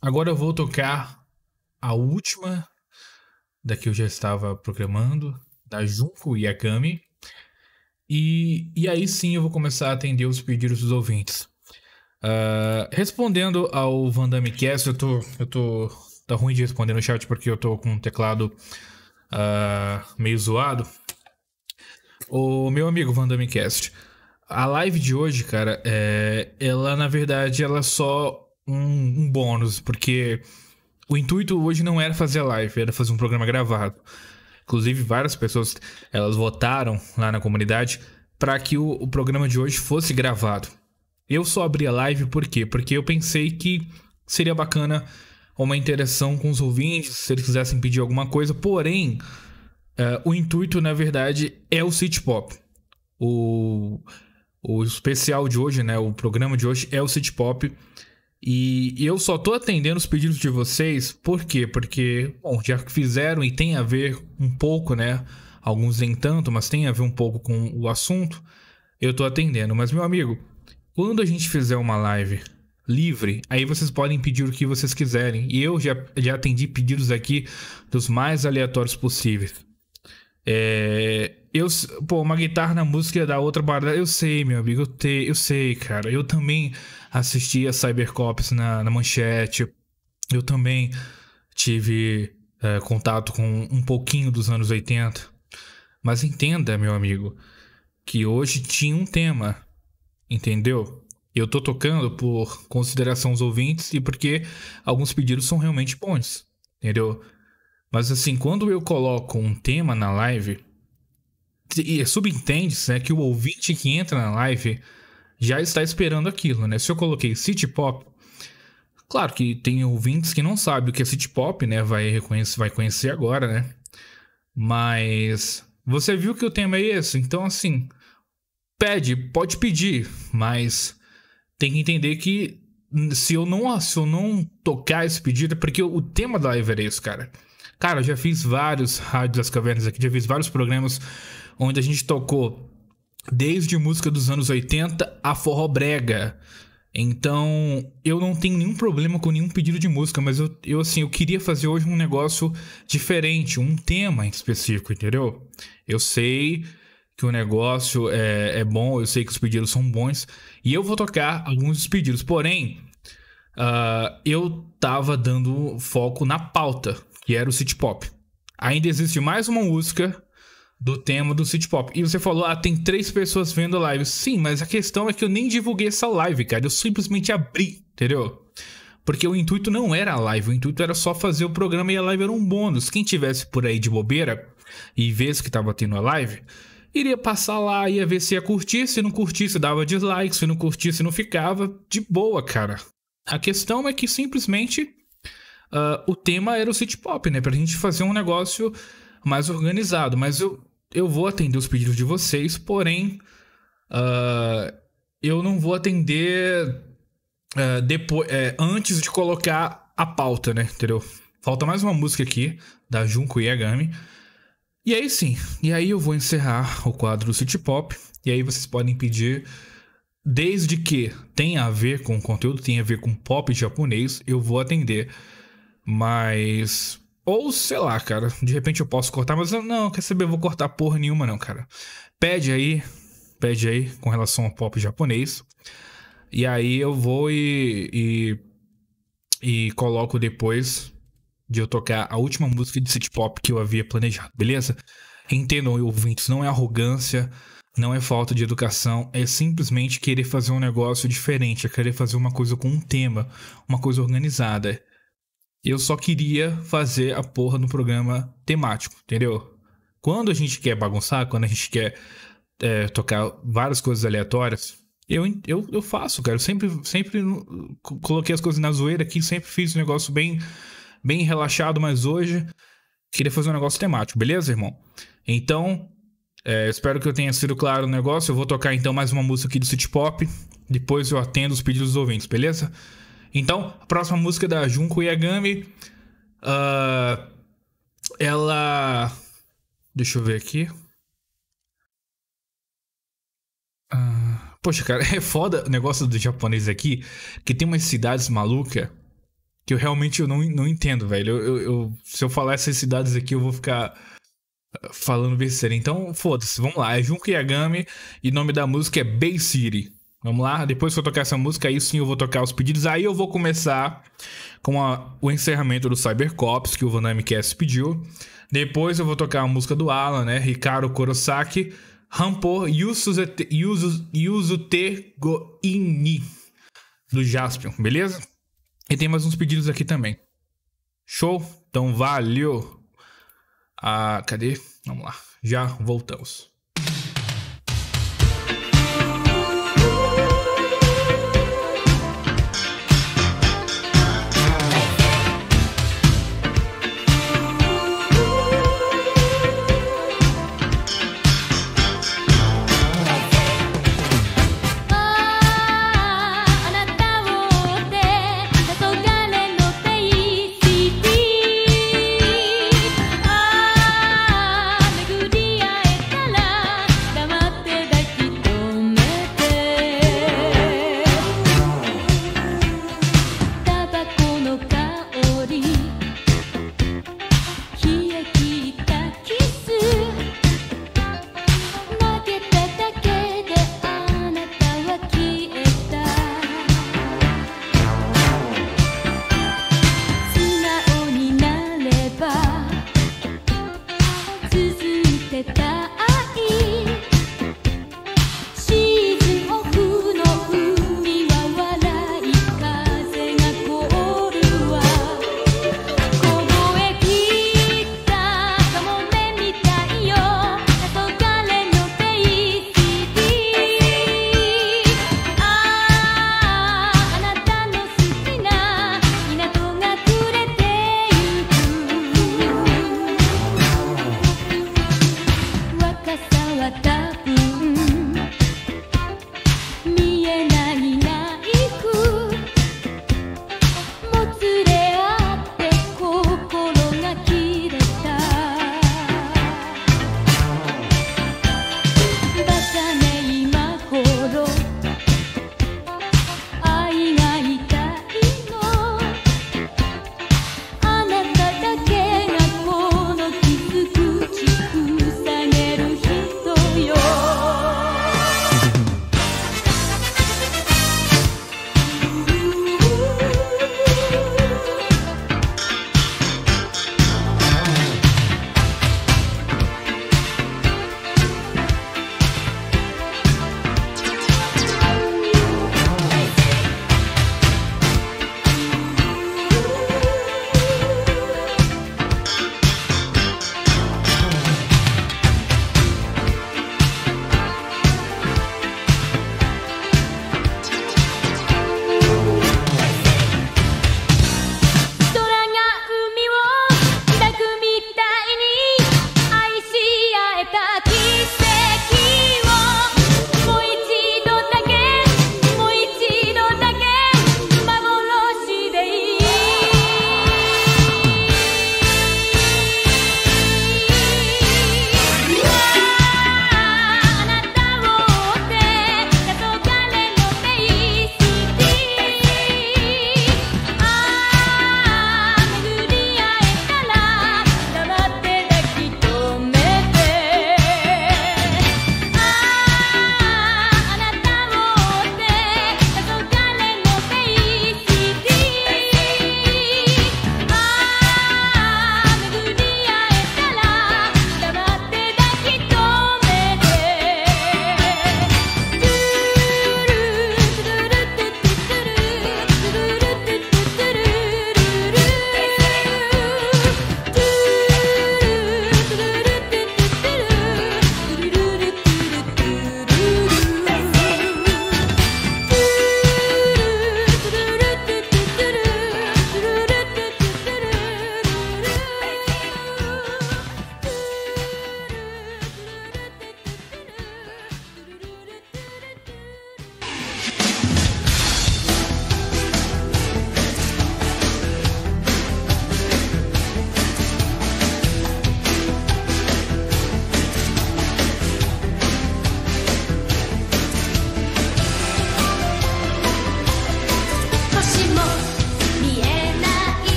A: Agora eu vou tocar a última da que eu já estava programando, da Junko Yakami. E, e aí sim eu vou começar a atender os pedidos dos ouvintes. Ah, respondendo ao Vandame Cast, eu tô, eu tô. Tá ruim de responder no chat porque eu tô com o teclado ah, meio zoado. O meu amigo Vandame Cast, a live de hoje, cara, é, ela na verdade ela é só um, um bônus, porque o intuito hoje não era fazer a live, era fazer um programa gravado. Inclusive, várias pessoas elas votaram lá na comunidade para que o, o programa de hoje fosse gravado. Eu só abri a live por quê? Porque eu pensei que seria bacana uma interação com os ouvintes, se eles quisessem pedir alguma coisa. Porém, eh, o intuito, na verdade, é o City Pop. O, o especial de hoje, né? O programa de hoje é o City Pop. E, eu só tô atendendo os pedidos de vocês, por quê? Porque, bom, já fizeram e tem a ver um pouco, né? Alguns nem tanto, mas tem a ver um pouco com o assunto, eu tô atendendo. Mas, meu amigo, quando a gente fizer uma live livre, aí vocês podem pedir o que vocês quiserem. E eu já, já atendi pedidos aqui dos mais aleatórios possíveis. É, eu, pô, uma guitarra na música da outra barra. Eu sei, meu amigo, eu, te, eu sei, cara. Eu também assisti a Cybercops na, na manchete. Eu também tive é, contato com um pouquinho dos anos 80. Mas entenda, meu amigo, que hoje tinha um tema, entendeu? Eu tô tocando por consideração aos ouvintes e porque alguns pedidos são realmente bons, entendeu? Mas assim, quando eu coloco um tema na live, e subentende-se né, que o ouvinte que entra na live já está esperando aquilo, né? Se eu coloquei City Pop, claro que tem ouvintes que não sabem o que é City Pop, né? Vai, reconhecer, vai conhecer agora, né? Mas você viu que o tema é esse, então assim, pede, pode pedir, mas tem que entender que se eu não, se eu não tocar esse pedido, é porque o tema da live era isso, cara. Cara, já fiz vários rádios das cavernas aqui, já fiz vários programas onde a gente tocou desde música dos anos 80 a forró brega. Então, eu não tenho nenhum problema com nenhum pedido de música, mas eu, eu assim, eu queria fazer hoje um negócio diferente, um tema em específico, entendeu? Eu sei que o negócio é, é bom, eu sei que os pedidos são bons, e eu vou tocar alguns dos pedidos. Porém, uh, eu tava dando foco na pauta, que era o City Pop. Ainda existe mais uma música do tema do City Pop. E você falou, ah, tem três pessoas vendo a live. Sim, mas a questão é que eu nem divulguei essa live, cara. Eu simplesmente abri, entendeu? Porque o intuito não era a live, o intuito era só fazer o programa e a live era um bônus. Quem tivesse por aí de bobeira e vê que tava tendo a live, iria passar lá, ia ver se ia curtir, se não curtisse dava dislike, se não curtisse não ficava, de boa, cara. A questão é que simplesmente uh, o tema era o city pop, né? Pra gente fazer um negócio mais organizado, mas eu, eu vou atender os pedidos de vocês, porém uh, eu não vou atender uh, depois, é, antes de colocar a pauta, né? Entendeu? Falta mais uma música aqui da Junko Yagami. E aí sim, e aí eu vou encerrar o quadro City Pop. E aí vocês podem pedir, desde que tenha a ver com o conteúdo, tenha a ver com pop japonês, eu vou atender. Mas. Ou sei lá, cara, de repente eu posso cortar, mas eu não, quer saber, eu vou cortar porra nenhuma, não, cara. Pede aí, pede aí com relação ao pop japonês. E aí eu vou e, e, e coloco depois de eu tocar a última música de city pop que eu havia planejado, beleza? Entendam, ouvintes, não é arrogância, não é falta de educação, é simplesmente querer fazer um negócio diferente, é querer fazer uma coisa com um tema, uma coisa organizada. Eu só queria fazer a porra no programa temático, entendeu? Quando a gente quer bagunçar, quando a gente quer é, tocar várias coisas aleatórias, eu, eu, eu faço, cara. Eu sempre, sempre coloquei as coisas na zoeira aqui, sempre fiz um negócio bem bem relaxado, mas hoje queria fazer um negócio temático, beleza, irmão? Então, é, espero que eu tenha sido claro no negócio. Eu vou tocar então mais uma música aqui do City Pop. Depois eu atendo os pedidos dos ouvintes, beleza? Então, a próxima música é da Junko Yagami. Uh, ela. Deixa eu ver aqui. Uh, poxa, cara, é foda o negócio do japonês aqui, que tem umas cidades malucas que eu realmente eu não, não entendo, velho. Eu, eu, eu, se eu falar essas cidades aqui, eu vou ficar ah, falando besteira. Então, foda-se, vamos lá. É Junko Yagami e o nome da música é Bay City. Vamos lá? Depois que eu tocar essa música, aí sim eu vou tocar os pedidos. Aí eu vou começar com a, o encerramento do Cybercops, que o Vanami Cast pediu. Depois eu vou tocar a música do Alan, né? Ricardo Kurosaki. Rampo Yusute Go Ini. Do Jaspion, beleza? E tem mais uns pedidos aqui também. Show? Então valeu! Ah, cadê? Vamos lá. Já voltamos.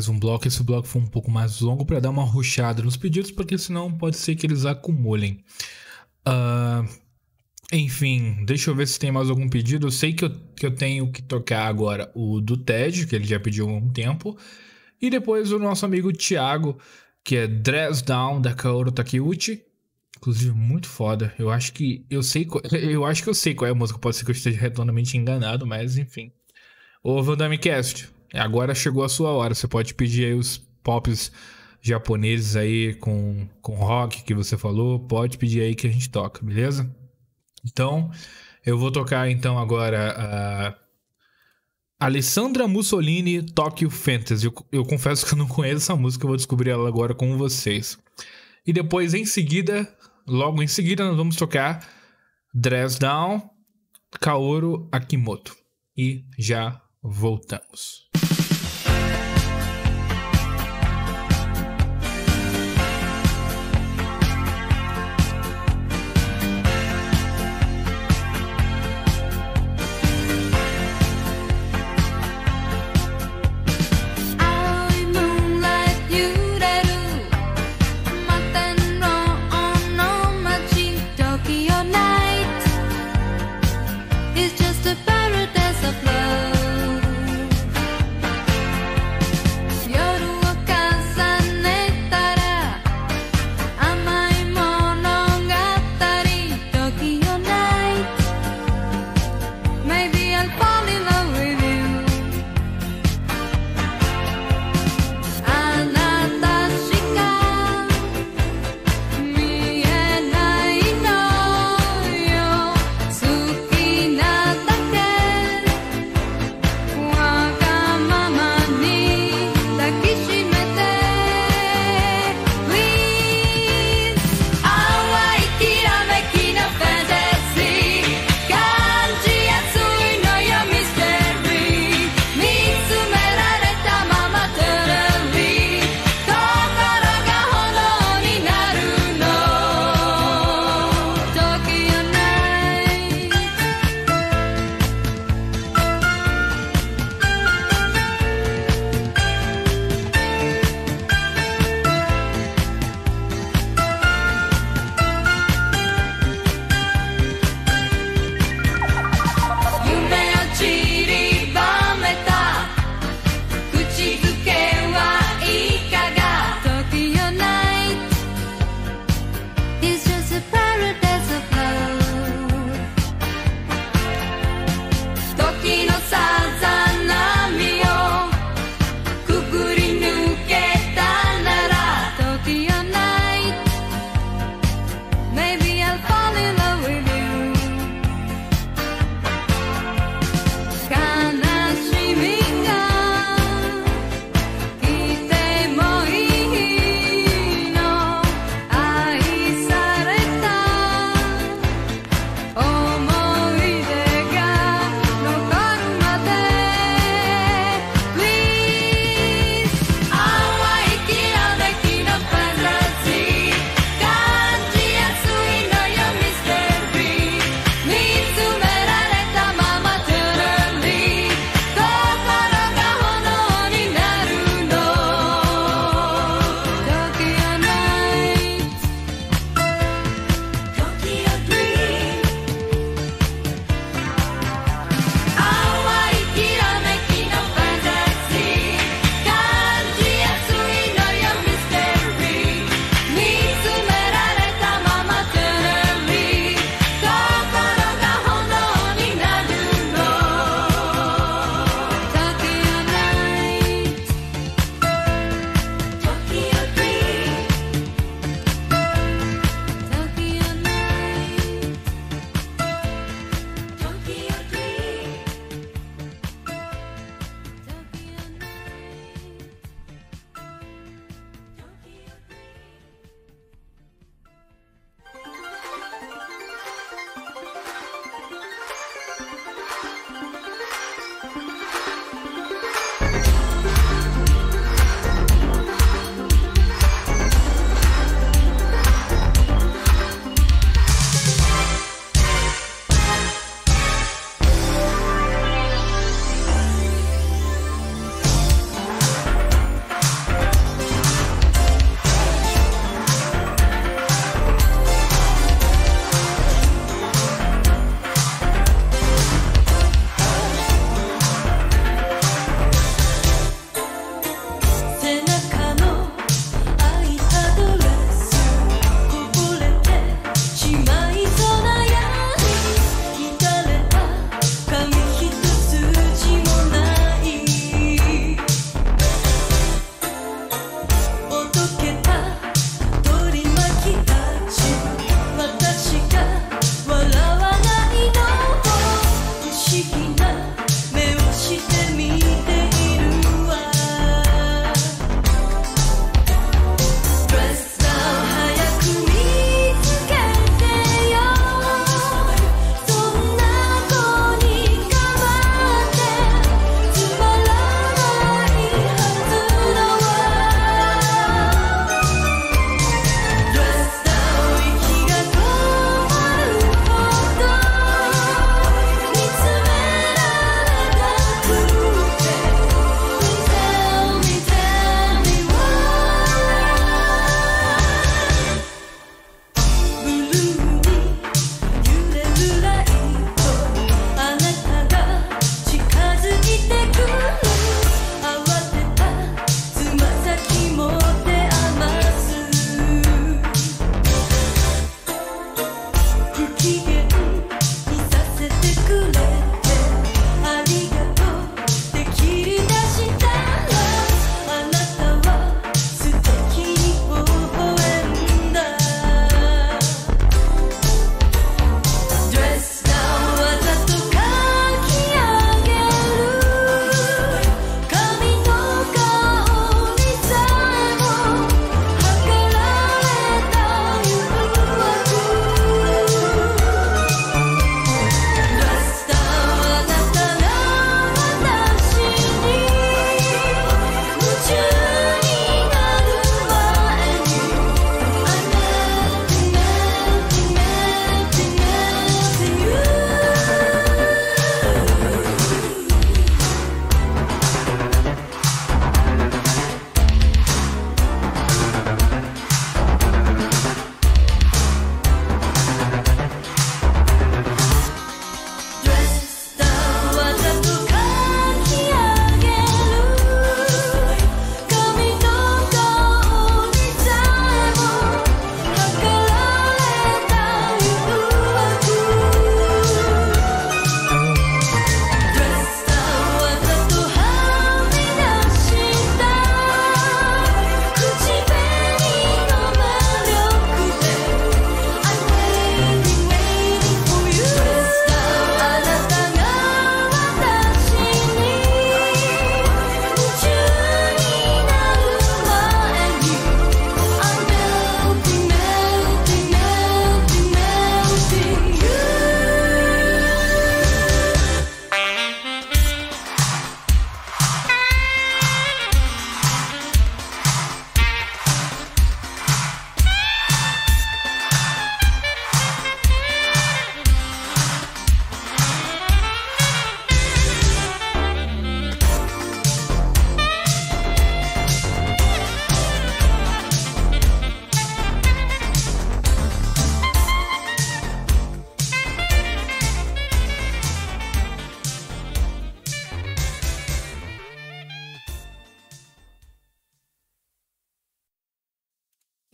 A: mais um bloco. Esse bloco foi um pouco mais longo para dar uma ruchada nos pedidos, porque senão pode ser que eles acumulem. Uh, enfim, deixa eu ver se tem mais algum pedido. Eu sei que eu, que eu tenho que tocar agora o do Ted, que ele já pediu há um tempo. E depois o nosso amigo Thiago, que é Dress Down da Kaoru Takeuchi. Inclusive, muito foda. Eu acho que eu sei qual, eu acho que eu sei qual é a música. Pode ser que eu esteja redondamente enganado, mas enfim. Ô, Vandamecast, Agora chegou a sua hora. Você pode pedir aí os pops japoneses aí com, com rock que você falou. Pode pedir aí que a gente toca, beleza? Então, eu vou tocar então agora a. Alessandra Mussolini, Tokyo Fantasy. Eu, eu, confesso que eu não conheço essa música, eu vou descobrir ela agora com vocês. E depois, em seguida, logo em seguida, nós vamos tocar Dress Down, Kaoru Akimoto. E já voltamos.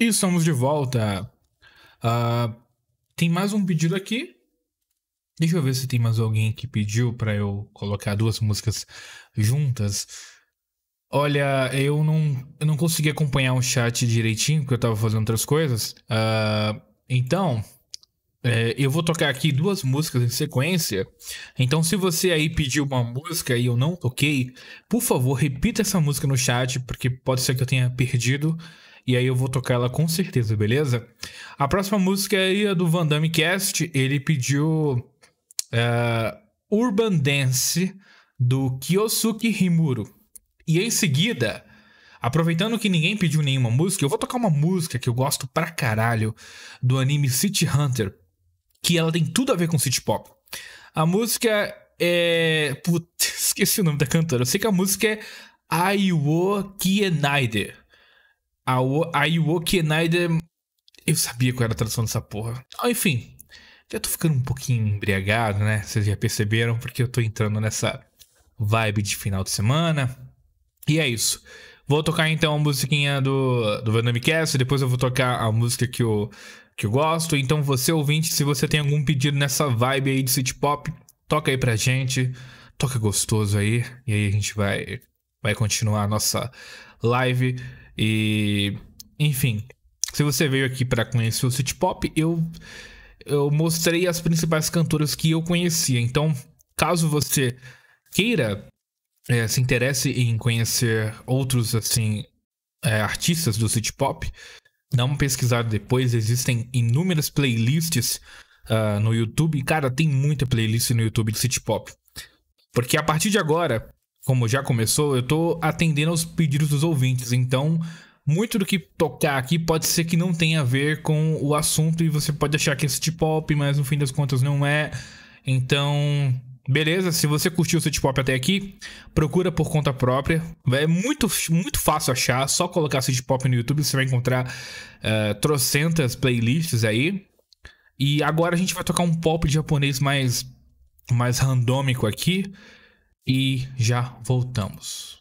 A: Estamos de volta. Ah, tem mais um pedido aqui. Deixa eu ver se tem mais alguém que pediu pra eu colocar duas músicas juntas. Olha, eu não, eu não consegui acompanhar o chat direitinho, porque eu tava fazendo outras coisas. Ah, então, é, eu vou tocar aqui duas músicas em sequência. Então, se você aí pediu uma música e eu não toquei, por favor, repita essa música no chat, porque pode ser que eu tenha perdido. E aí eu vou tocar ela com certeza, beleza? A próxima música é a do Van Damme Cast. Ele pediu é, Urban Dance do Kyosuke Himuro. E em seguida, aproveitando que ninguém pediu nenhuma música, eu vou tocar uma música que eu gosto pra caralho do anime City Hunter, que ela tem tudo a ver com City Pop. A música é. Putz, esqueci o nome da cantora. Eu sei que a música é Aiwo Kienaide. Aiwo- Kienaide. Eu sabia qual era a tradução dessa porra. Ah, enfim, já tô ficando um pouquinho embriagado, né? Vocês já perceberam, porque eu tô entrando nessa vibe de final de semana. E é isso. Vou tocar então a musiquinha do, do Van Cast, depois eu vou tocar a música que eu, que eu gosto. Então, você ouvinte, se você tem algum pedido nessa vibe aí de City Pop, toca aí pra gente. Toca gostoso aí. E aí a gente vai, vai continuar a nossa live. E. Enfim. Se você veio aqui pra conhecer o City Pop, eu, eu mostrei as principais cantoras que eu conhecia. Então, caso você queira é, se interesse em conhecer outros assim é, artistas do City Pop, dá uma pesquisada depois. Existem inúmeras playlists ah, no YouTube. Cara, tem muita playlist no YouTube de City Pop. Porque a partir de agora, como já começou, eu tô atendendo aos pedidos dos ouvintes. Então, muito do que tocar aqui pode ser que não tenha a ver com o assunto e você pode achar que é City Pop, mas no fim das contas não é. Então, beleza. Se você curtiu o City Pop até aqui, procura por conta própria. É muito, muito fácil achar. Só colocar City Pop no YouTube você vai encontrar eh, trocentas playlists aí. E agora a gente vai tocar um pop japonês mais, mais randômico aqui. E já voltamos.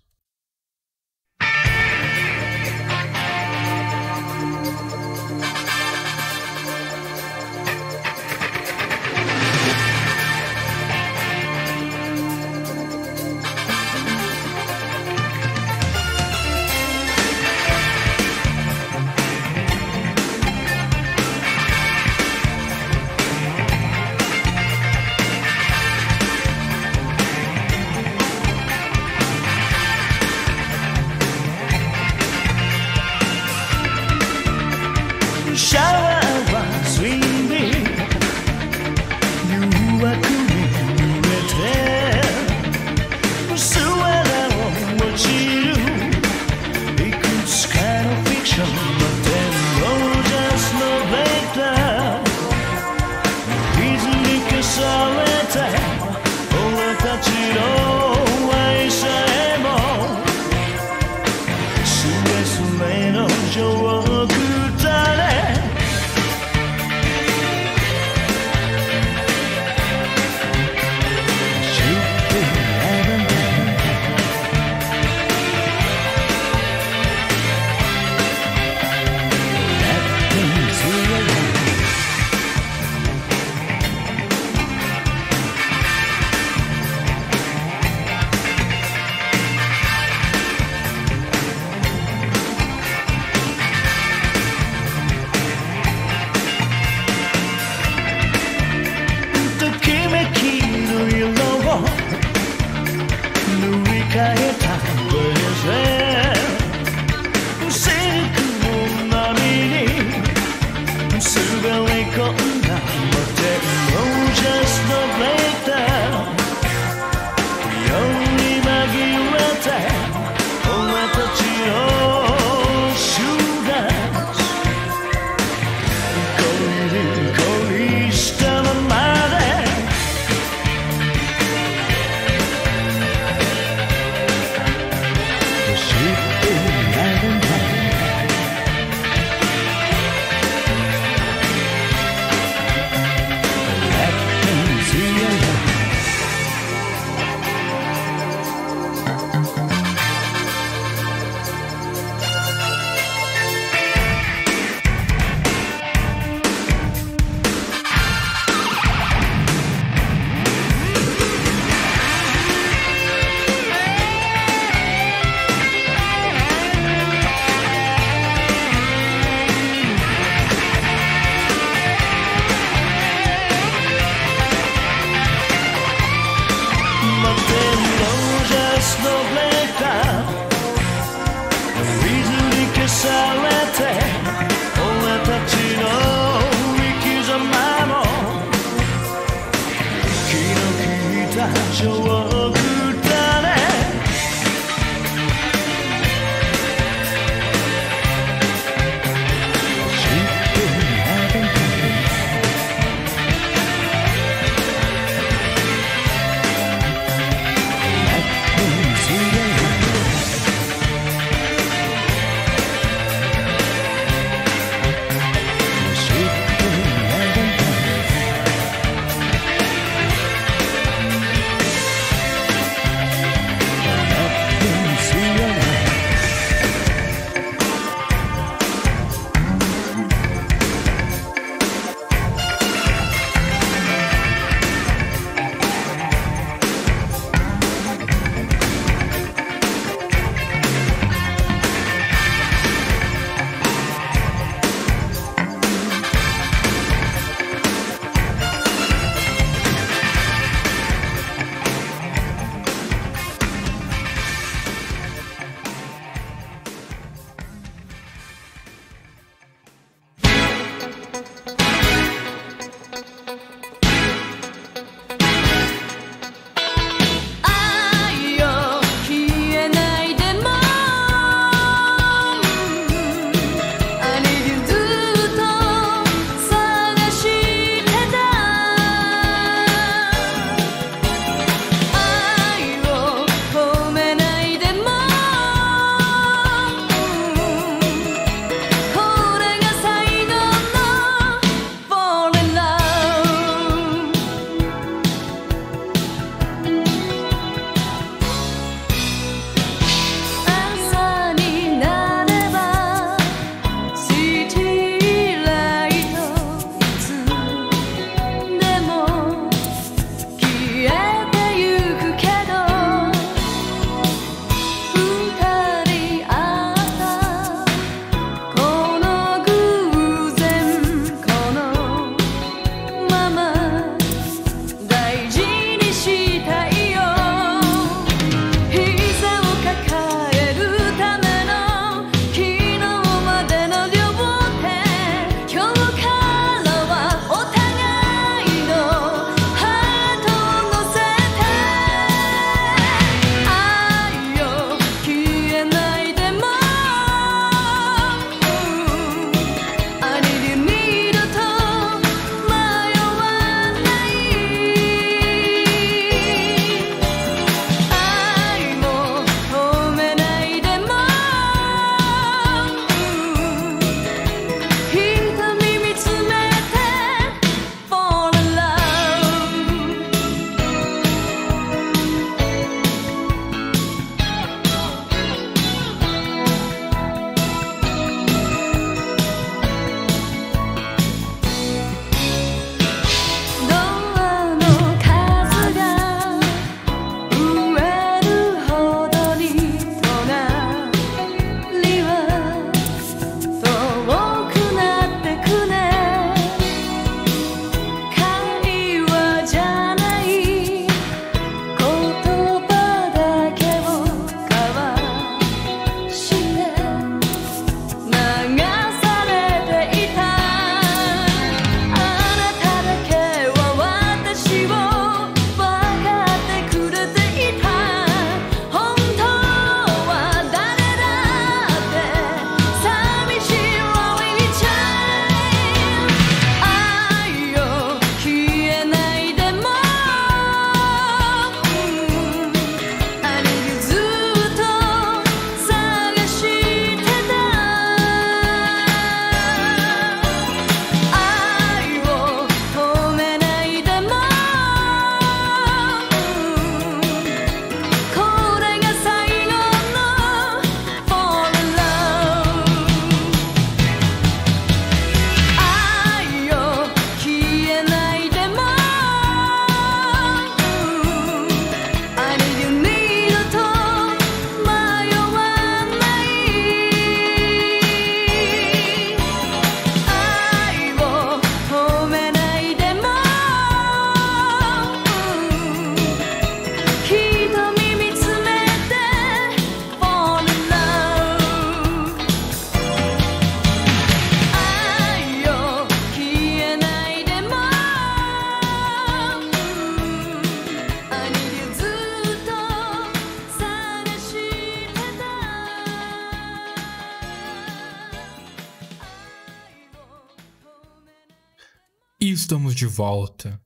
A: De volta.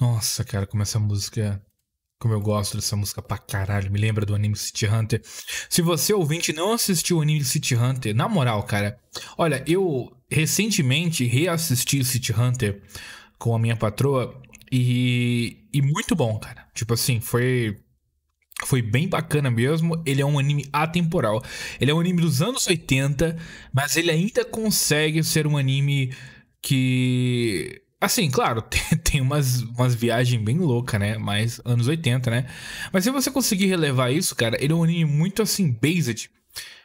A: Nossa, cara, como essa música. Como eu gosto dessa música pra caralho. Me lembra do anime City Hunter. Se você, ouvinte, não assistiu o anime City Hunter, na moral, cara. Olha, eu recentemente reassisti City Hunter com a minha patroa. E. E muito bom, cara. Tipo assim, foi. Foi bem bacana mesmo. Ele é um anime atemporal. Ele é um anime dos anos 80, mas ele ainda consegue ser um anime que. Assim, claro, tem, tem umas, umas viagens bem loucas, né? Mais anos 80, né? Mas se você conseguir relevar isso, cara, ele é um anime muito assim, based.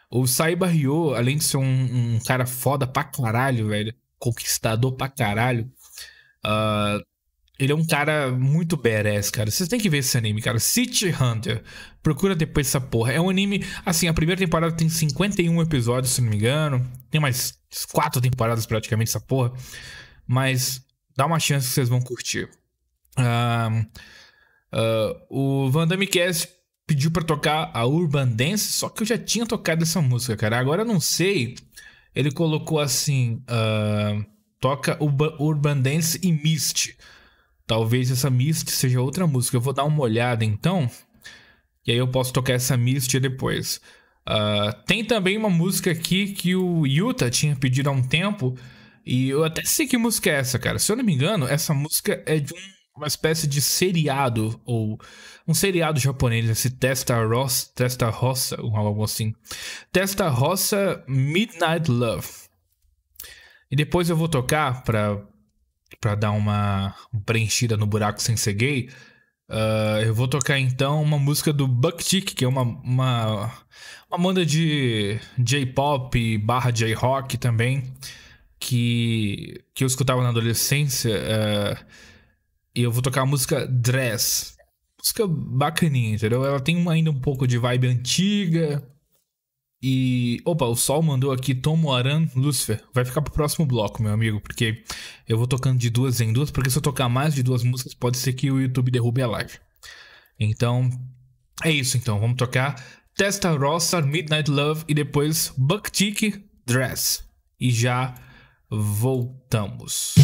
A: O Saiba Ryo, além de ser um, um cara foda pra caralho, velho, conquistador pra caralho, ah, ele é um cara muito badass, cara. Vocês têm que ver esse anime, cara. City Hunter. Procura depois essa porra. É um anime. Assim, a primeira temporada tem 51 episódios, se não me engano. Tem mais quatro temporadas praticamente essa porra. Mas dá uma chance que vocês vão curtir. Ah, o Van Damme Cast pediu pra tocar a Urban Dance, só que eu já tinha tocado essa música, cara. Agora eu não sei. Ele colocou assim: ah, toca Urba- Urban Dance e Mist. Talvez essa Mist seja outra música. Eu vou dar uma olhada então. E aí eu posso tocar essa Mist depois. Ah, tem também uma música aqui que o Yuta tinha pedido há um tempo. E eu até sei que música é essa, cara. Se eu não me engano, essa música é de um- uma espécie de seriado. Ou um seriado japonês, esse Testa Rossa, Testa ou algo assim. Testa Rossa Midnight Love. E depois eu vou tocar pra, pra dar uma preenchida no buraco sem ser gay. ah, eu vou tocar então uma música do Buck Tick, que é uma, uma, uma banda de J-pop barra J-rock também, que, que eu escutava na adolescência. ah, e eu vou tocar a música Dress. Música bacaninha, entendeu? Ela tem ainda um pouco de vibe antiga. E. Opa, o Sol mandou aqui Tomo Aran Lucifer. Vai ficar pro próximo bloco, meu amigo, porque eu vou tocando de duas em duas, porque se eu tocar mais de duas músicas, pode ser que o YouTube derrube a live. Então, é isso então. Vamos tocar Testa Rossa Midnight Love e depois Buck Tick Dress. E já voltamos.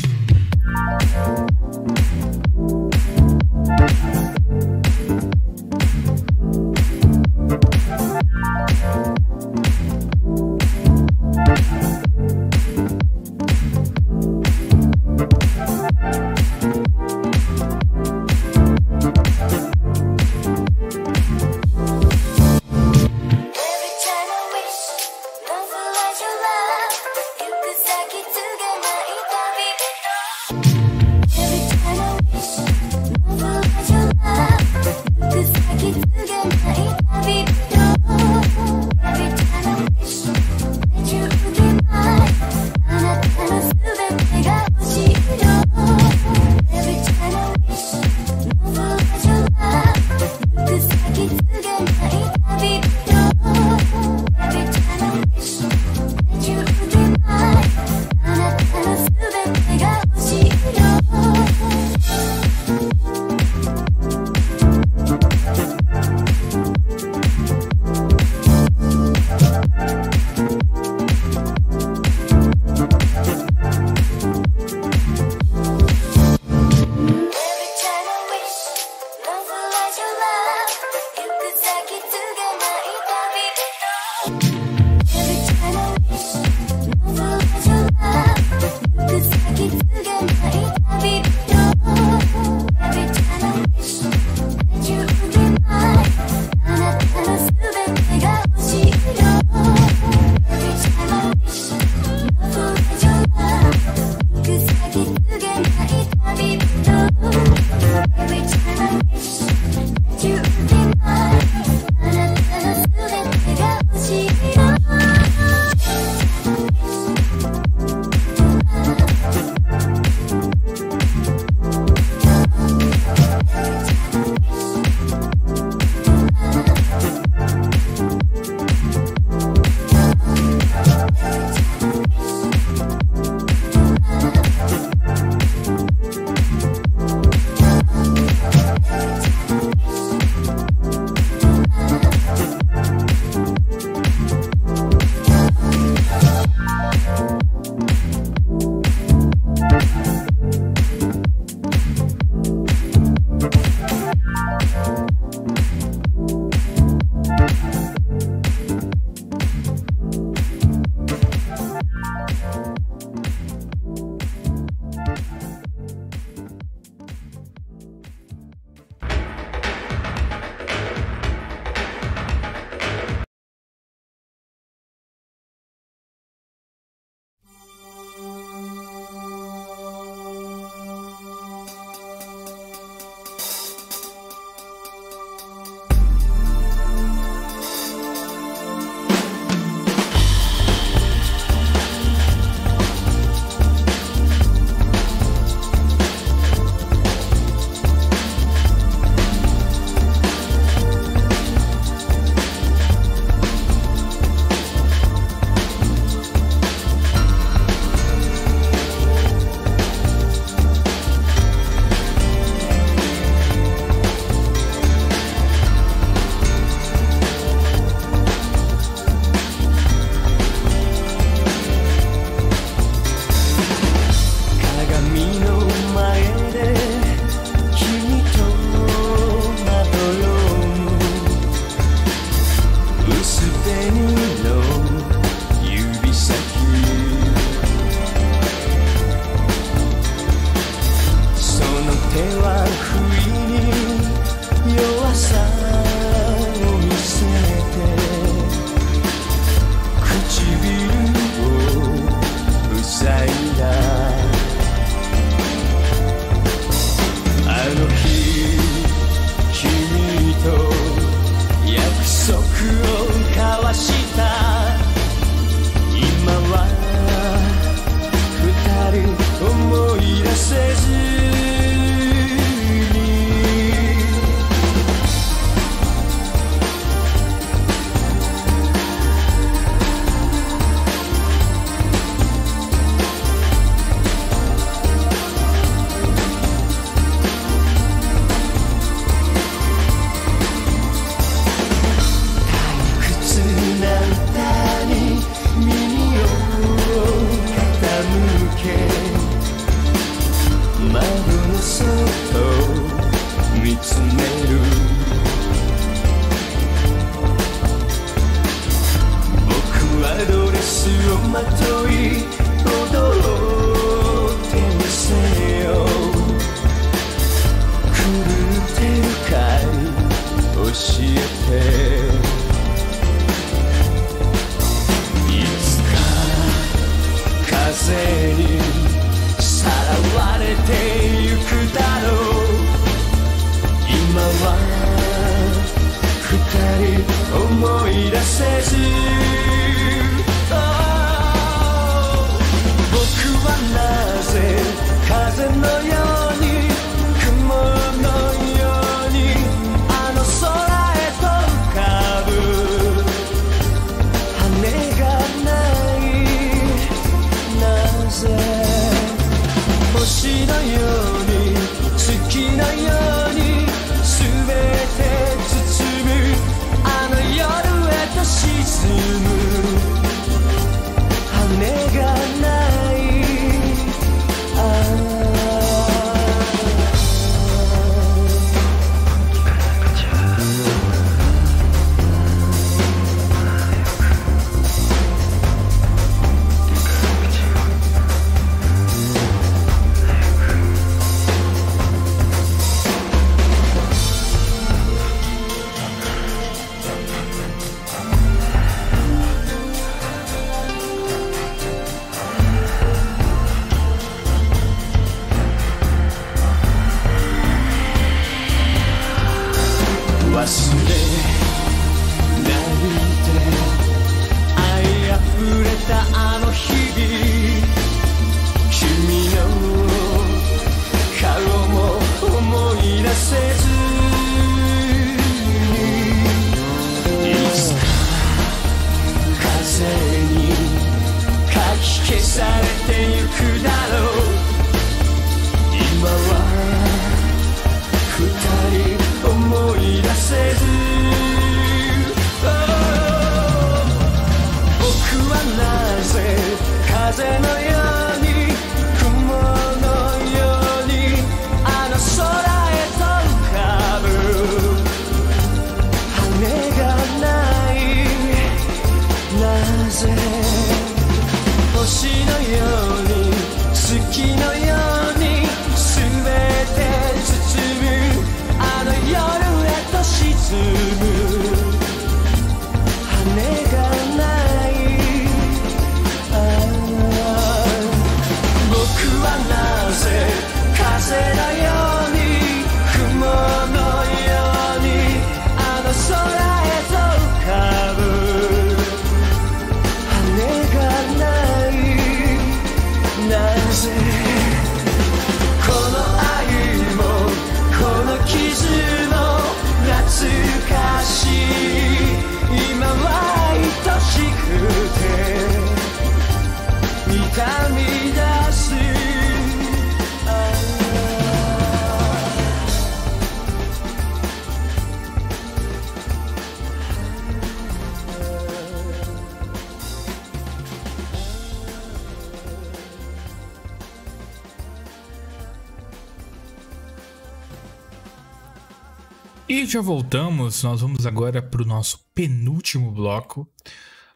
B: Já voltamos, nós vamos agora para o nosso penúltimo bloco.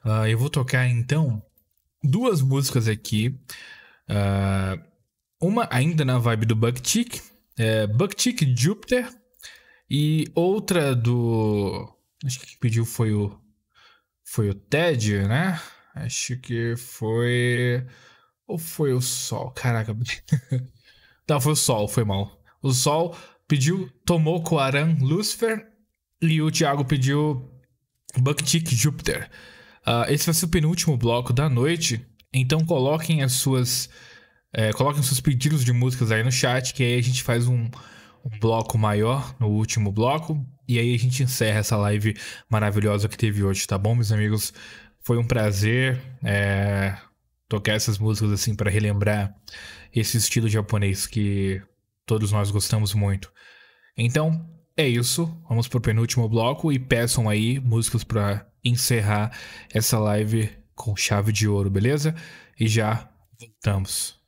B: Ah, eu vou tocar então duas músicas aqui. Ah, uma ainda na vibe do Bucktick, é Bucktick Jupiter. E outra do. Acho que pediu foi o. Foi o Ted, né? Acho que foi. Ou foi o Sol? Caraca. Não, foi o Sol, foi mal. O Sol pediu Tomoko Aran Lucifer e o Thiago pediu Bucktick Jupiter. Ah, esse vai ser o penúltimo bloco da noite, então coloquem as suas. eh, coloquem seus pedidos de músicas aí no chat, que aí a gente faz um, um bloco maior no último bloco. E aí a gente encerra essa live maravilhosa que teve hoje, tá bom, meus amigos? Foi um prazer eh, tocar essas músicas assim para relembrar esse estilo japonês que todos nós gostamos muito. Então, é isso. Vamos pro penúltimo bloco e peçam aí músicas para encerrar essa live com chave de ouro, beleza? E já voltamos.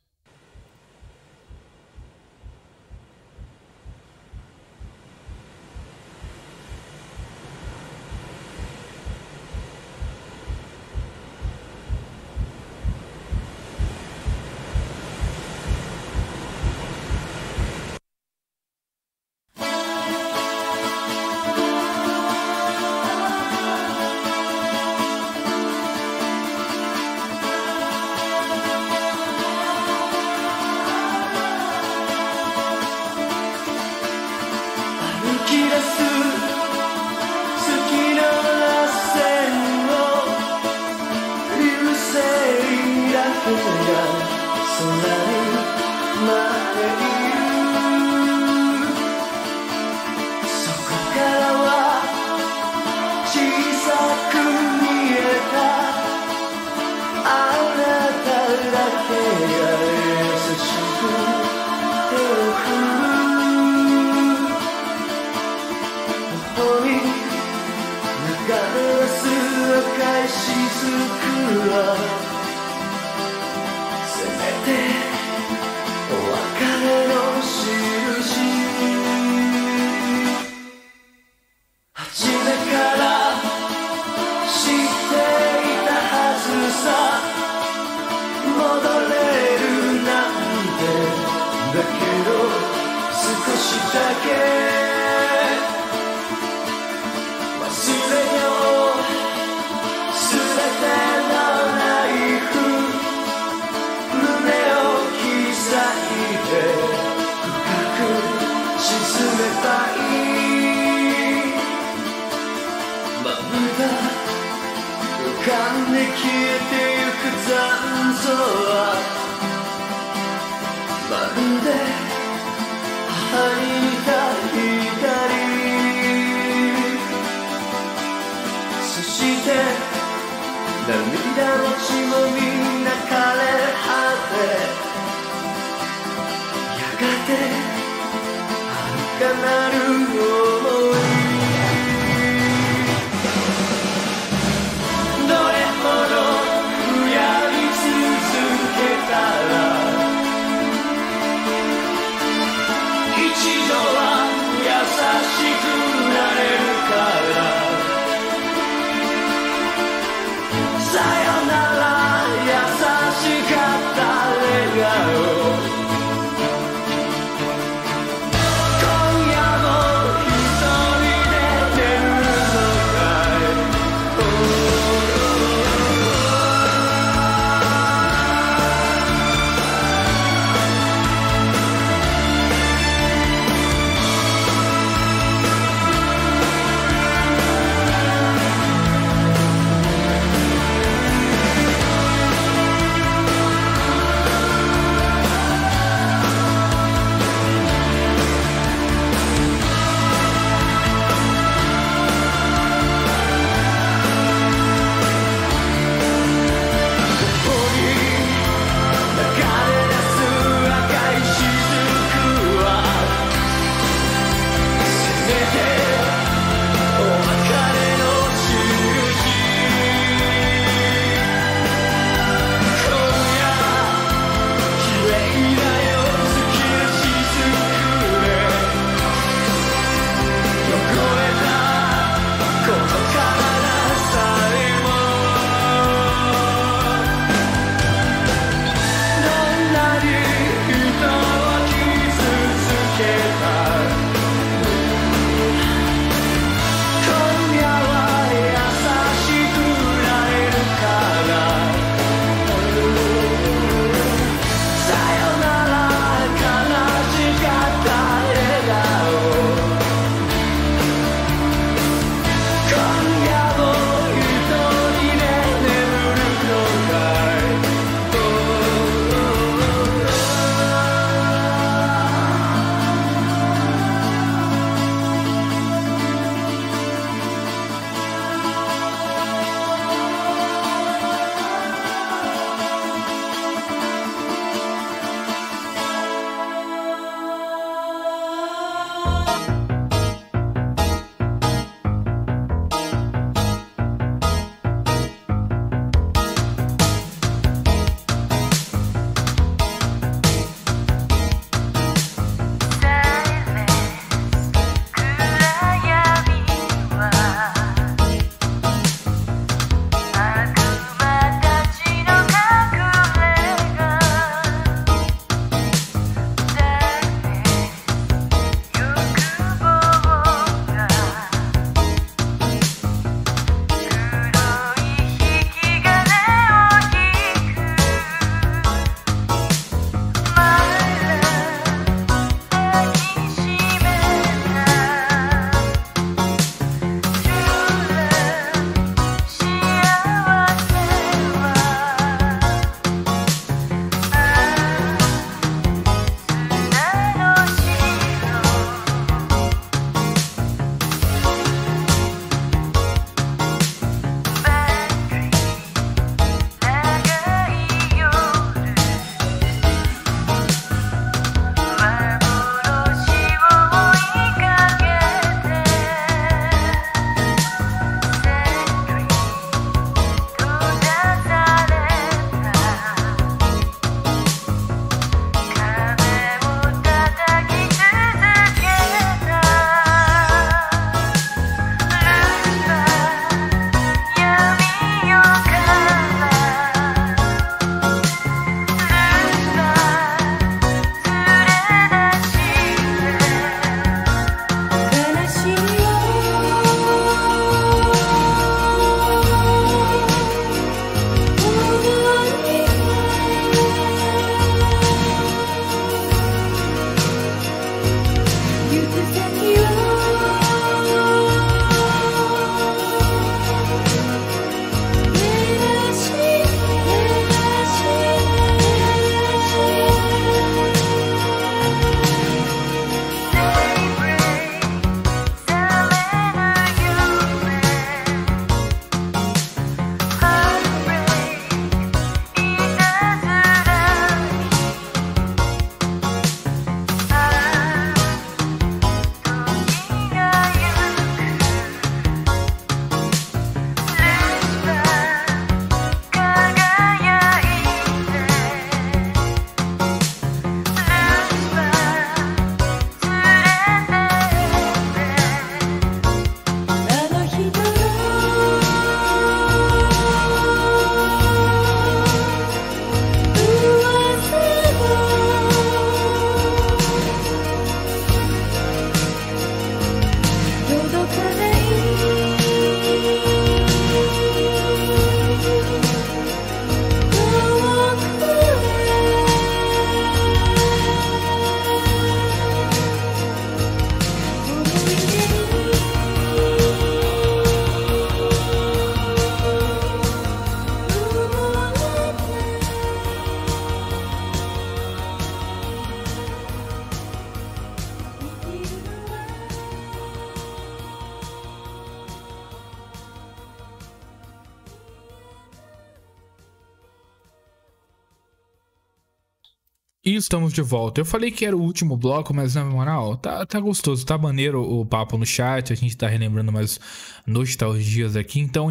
A: Estamos de volta. Eu falei que era o último bloco, mas na moral, tá, tá gostoso, tá maneiro o papo no chat, a gente tá relembrando mais nostalgias aqui, então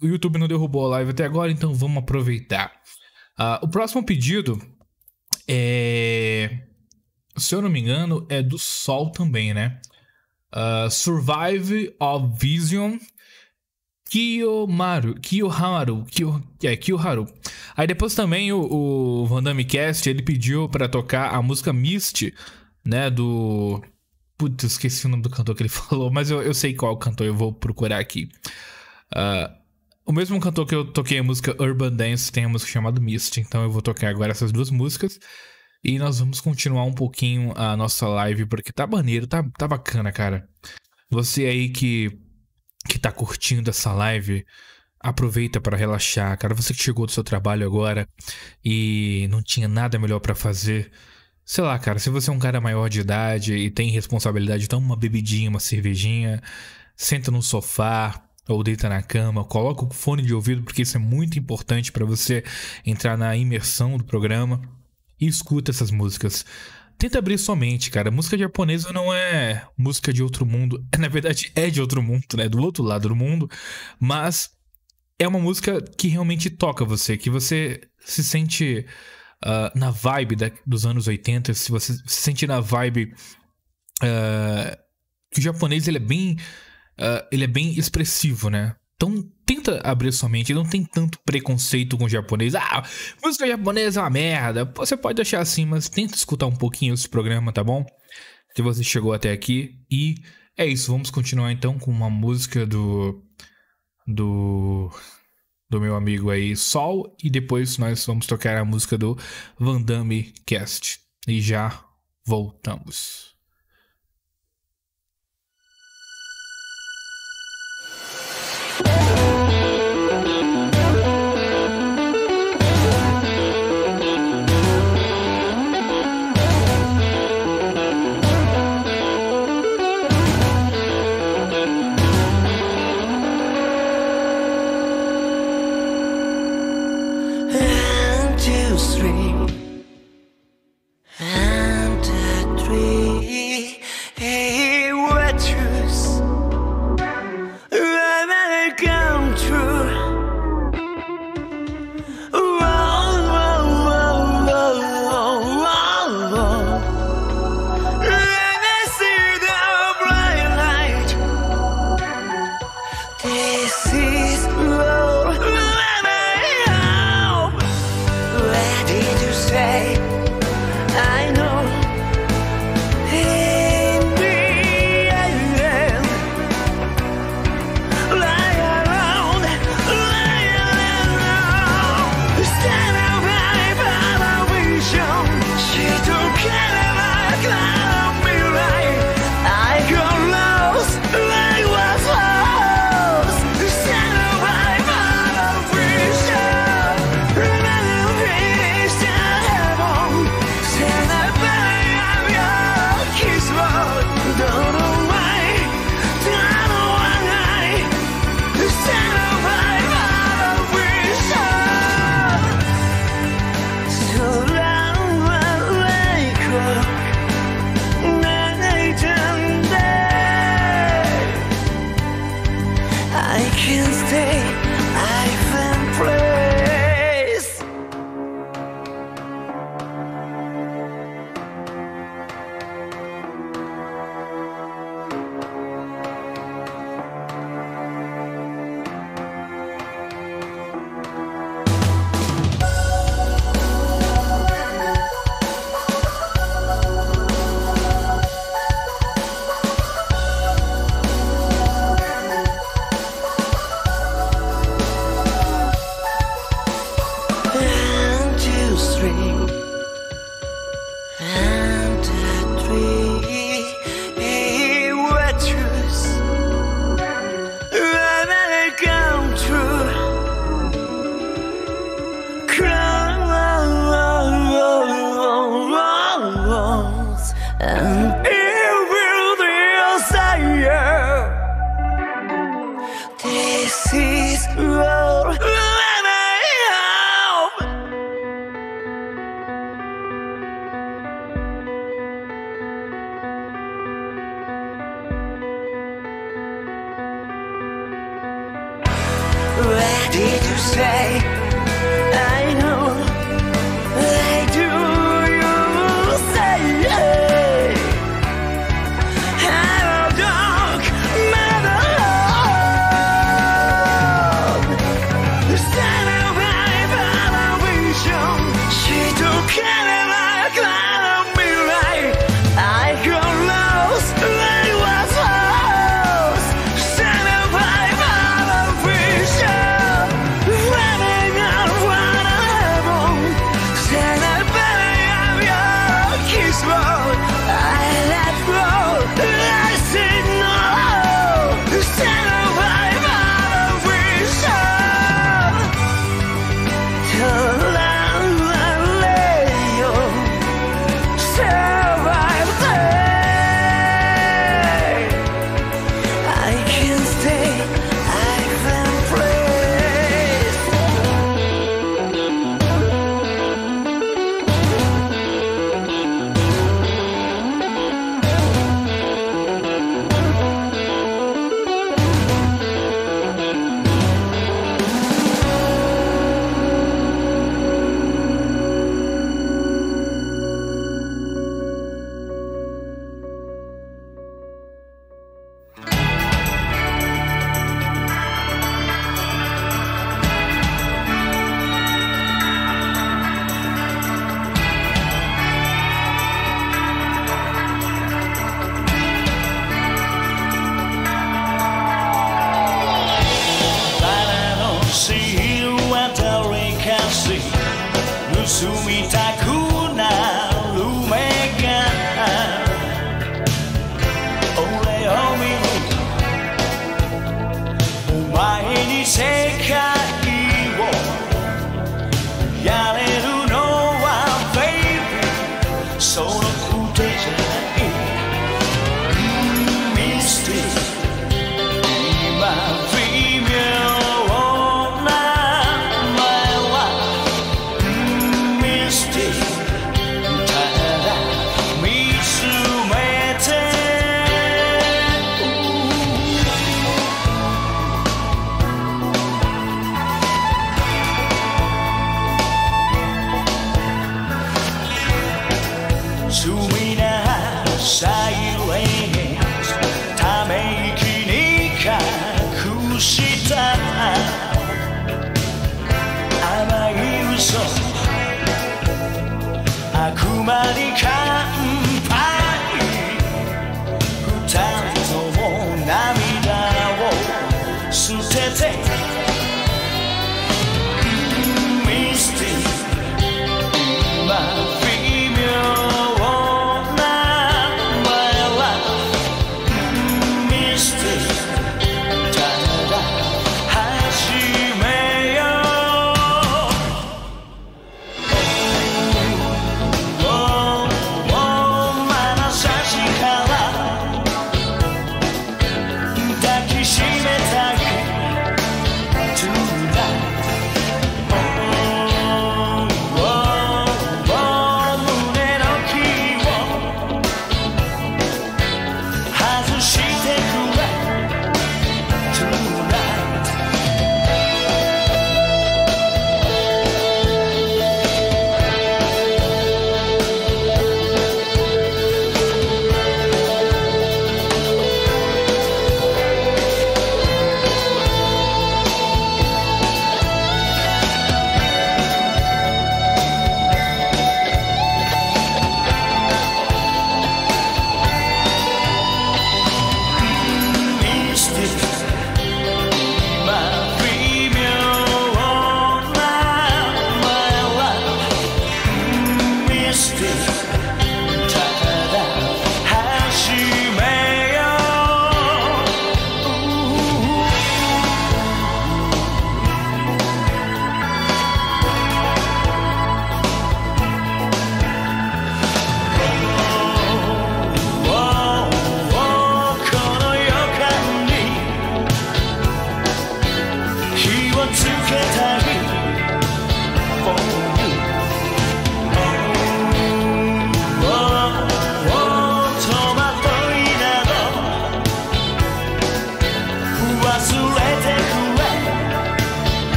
A: o YouTube não derrubou a live até agora, então vamos aproveitar. Ah, o próximo pedido é. Se eu não me engano, é do Sol também, né? Ah, Survive of Vision Kiyomaru, Kiyoharu, Kiyo, é, Kiyoharu. Aí depois também o, o Cast, ele pediu pra tocar a música Mist, né, do... Putz, esqueci o nome do cantor que ele falou, mas eu, eu sei qual cantor, eu vou procurar aqui. Ah, o mesmo cantor que eu toquei a música Urban Dance tem a música chamada Mist, então eu vou tocar agora essas duas músicas. E nós vamos continuar um pouquinho a nossa live, porque tá maneiro, tá, tá bacana, cara. Você aí que, que tá curtindo essa live, aproveita para relaxar, cara. Você que chegou do seu trabalho agora e não tinha nada melhor pra fazer. Sei lá, cara, se você é um cara maior de idade e tem responsabilidade, toma uma bebidinha, uma cervejinha, senta no sofá ou deita na cama, coloca o fone de ouvido, porque isso é muito importante pra você entrar na imersão do programa e escuta essas músicas. Tenta abrir sua mente, cara. Música japonesa não é música de outro mundo. Na verdade, é de outro mundo, né? Do outro lado do mundo. Mas é uma música que realmente toca você, que você se sente ah, na vibe da- dos anos 80, se você se sente na vibe. que o japonês ele é bem. ah, ele é bem expressivo, né? Então tenta abrir sua mente, não tem tanto preconceito com o japonês. Ah, música japonesa é uma merda. Você pode achar assim, mas tenta escutar um pouquinho esse programa, tá bom? Se você chegou até aqui. E é isso, vamos continuar então com uma música do. Do. Do meu amigo aí, Sol. E depois nós vamos tocar a música do Van Damme Cast. E já voltamos.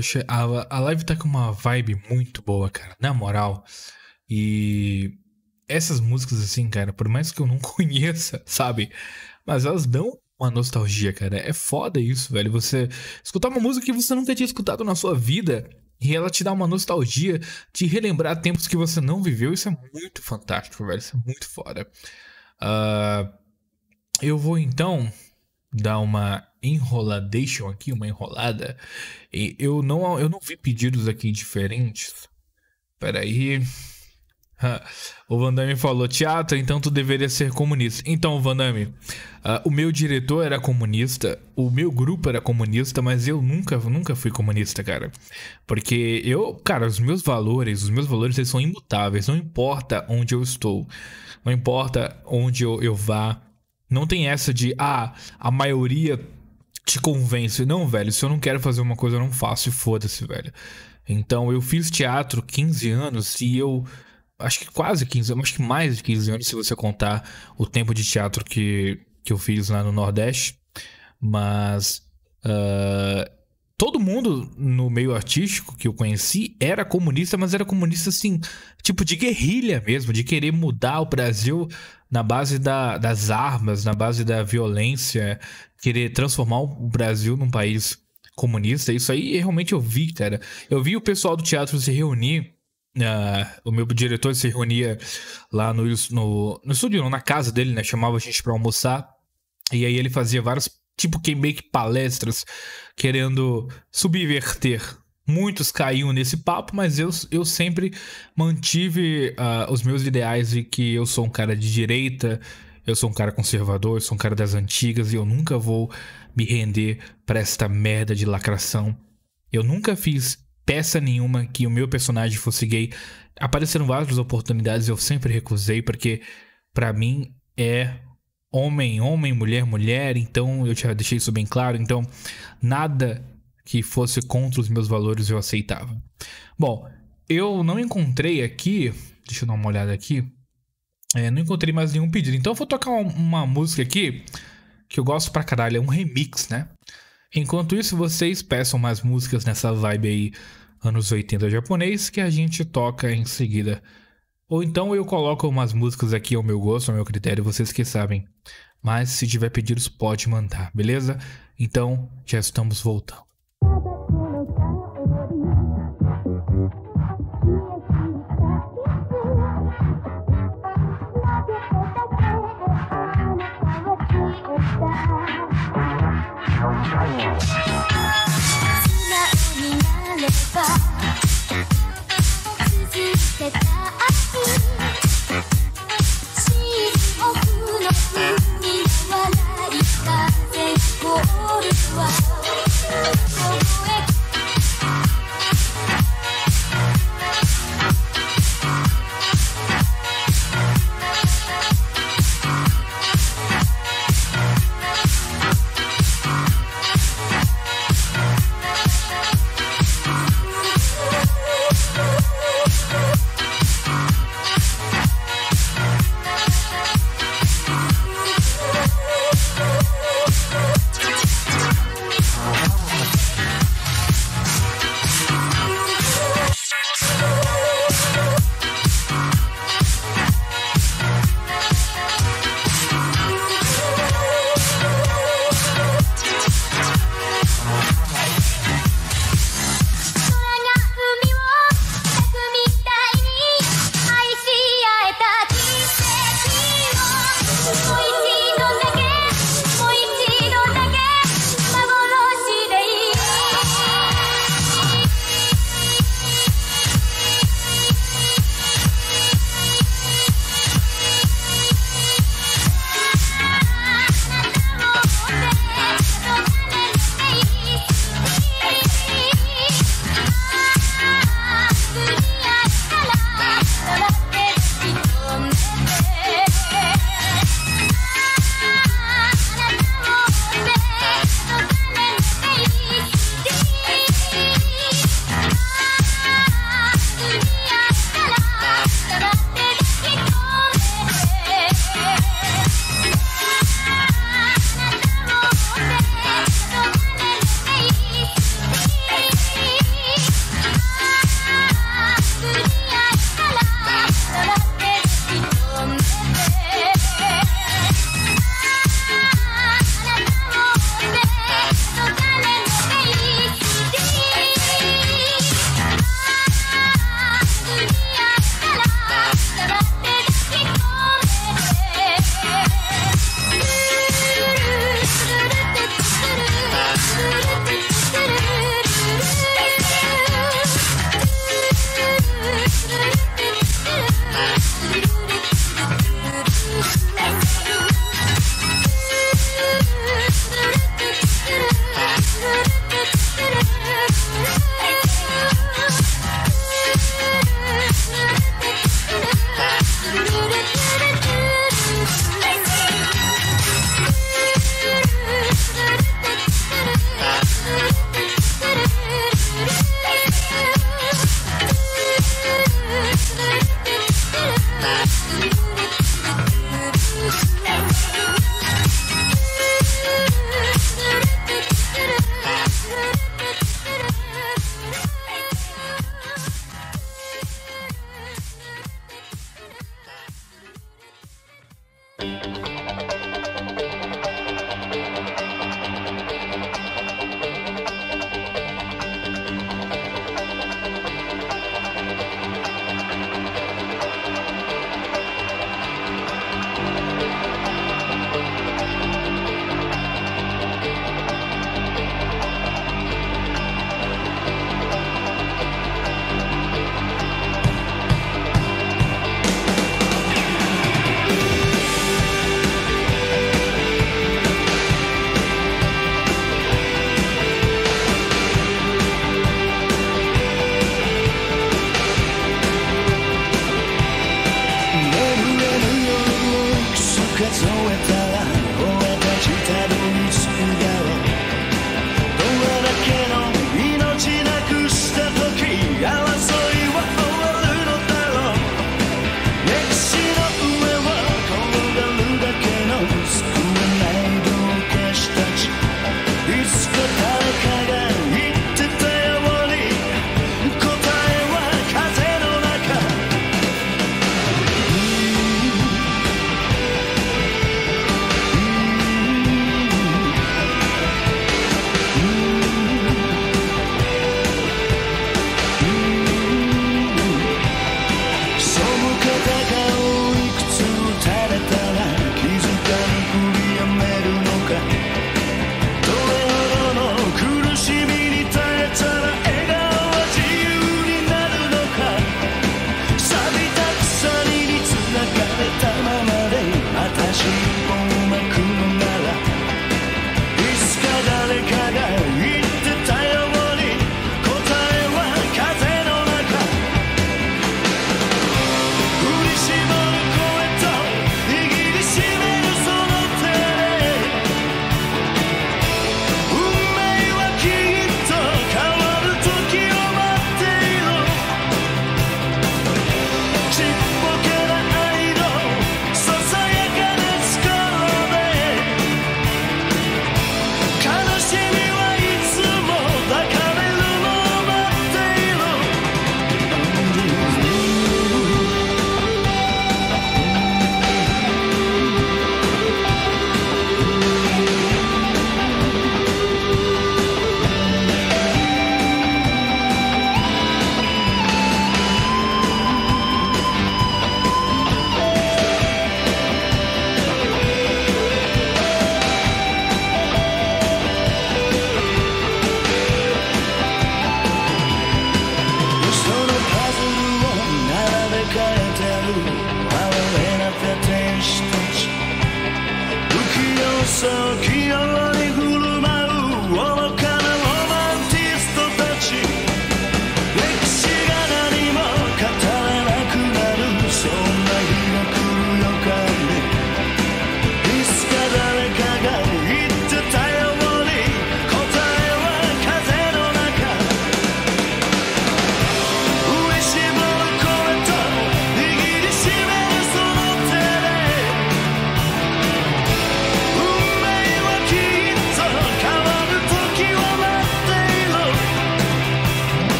A: Poxa, a, a live tá com uma vibe muito boa, cara. Na moral. E essas músicas, assim, cara, por mais que eu não conheça, sabe? Mas elas dão uma nostalgia, cara. É foda isso, velho. Você escutar uma música que você nunca tinha escutado na sua vida e ela te dá uma nostalgia de relembrar tempos que você não viveu. Isso é muito fantástico, velho. Isso é muito foda. Ah, eu vou então dar uma enroladation aqui, uma enrolada. E eu não, eu não vi pedidos aqui diferentes. Peraí. Ah, O Vandame falou: teatro, então tu deveria ser comunista. Então, Vandame, ah, o meu diretor era comunista, o meu grupo era comunista, mas eu nunca, nunca fui comunista, cara. Porque eu, cara, os meus valores, os meus valores eles são imutáveis, não importa onde eu estou, não importa onde eu, eu vá. Não tem essa de, ah, a maioria te convence. Não, velho, se eu não quero fazer uma coisa, eu não faço e foda-se, velho. Então, eu fiz teatro 15 anos e eu. Acho que quase 15 anos, acho que mais de 15 anos, se você contar o tempo de teatro que, que eu fiz lá no Nordeste. Mas. ah, todo mundo no meio artístico que eu conheci era comunista, mas era comunista assim, tipo de guerrilha mesmo, de querer mudar o Brasil na base da- das armas, na base da violência, querer transformar o Brasil num país comunista. Isso aí realmente eu vi, cara. Eu vi o pessoal do teatro se reunir. ah, o meu diretor se reunia lá no, no, no estúdio, na casa dele, né? Chamava a gente pra almoçar. E aí ele fazia várias, tipo, que meio que palestras, querendo subverter. Muitos caíam nesse papo, mas eu, eu sempre mantive ah, os meus ideais de que eu sou um cara de direita, eu sou um cara conservador, eu sou um cara das antigas e eu nunca vou me render pra esta merda de lacração. Eu nunca fiz peça nenhuma que o meu personagem fosse gay. Apareceram várias oportunidades, eu sempre recusei, porque pra mim é homem, homem, mulher, mulher, então eu já deixei isso bem claro. Então, nada que fosse contra os meus valores eu aceitava. Bom, eu não encontrei aqui, deixa eu dar uma olhada aqui, é, não encontrei mais nenhum pedido. Então eu vou tocar uma, uma música aqui que eu gosto pra caralho, é um remix, né? Enquanto isso, vocês peçam mais músicas nessa vibe aí, anos 80 japonês, que a gente toca em seguida. Ou então eu coloco umas músicas aqui ao meu gosto, ao meu critério, vocês que sabem. Mas se tiver pedidos, pode mandar, beleza? Então, já estamos voltando.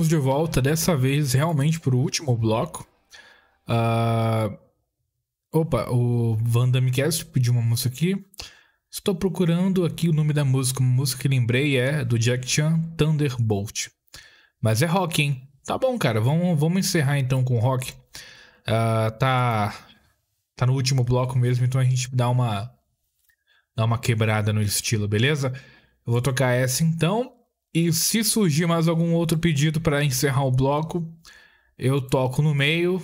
A: Estamos de volta, dessa vez realmente pro último bloco. Ah, Opa, o Vandamcast pediu uma música aqui. Estou procurando aqui o nome da música. Música que lembrei é do Jack Chan, Thunderbolt. Mas é rock, hein? Tá bom, cara. Vamos, vamos encerrar então com rock. Ah, tá, tá no último bloco mesmo, então a gente dá uma, dá uma quebrada no estilo, beleza? Eu vou tocar essa então. E se surgir mais algum outro pedido para encerrar o bloco, eu toco no meio.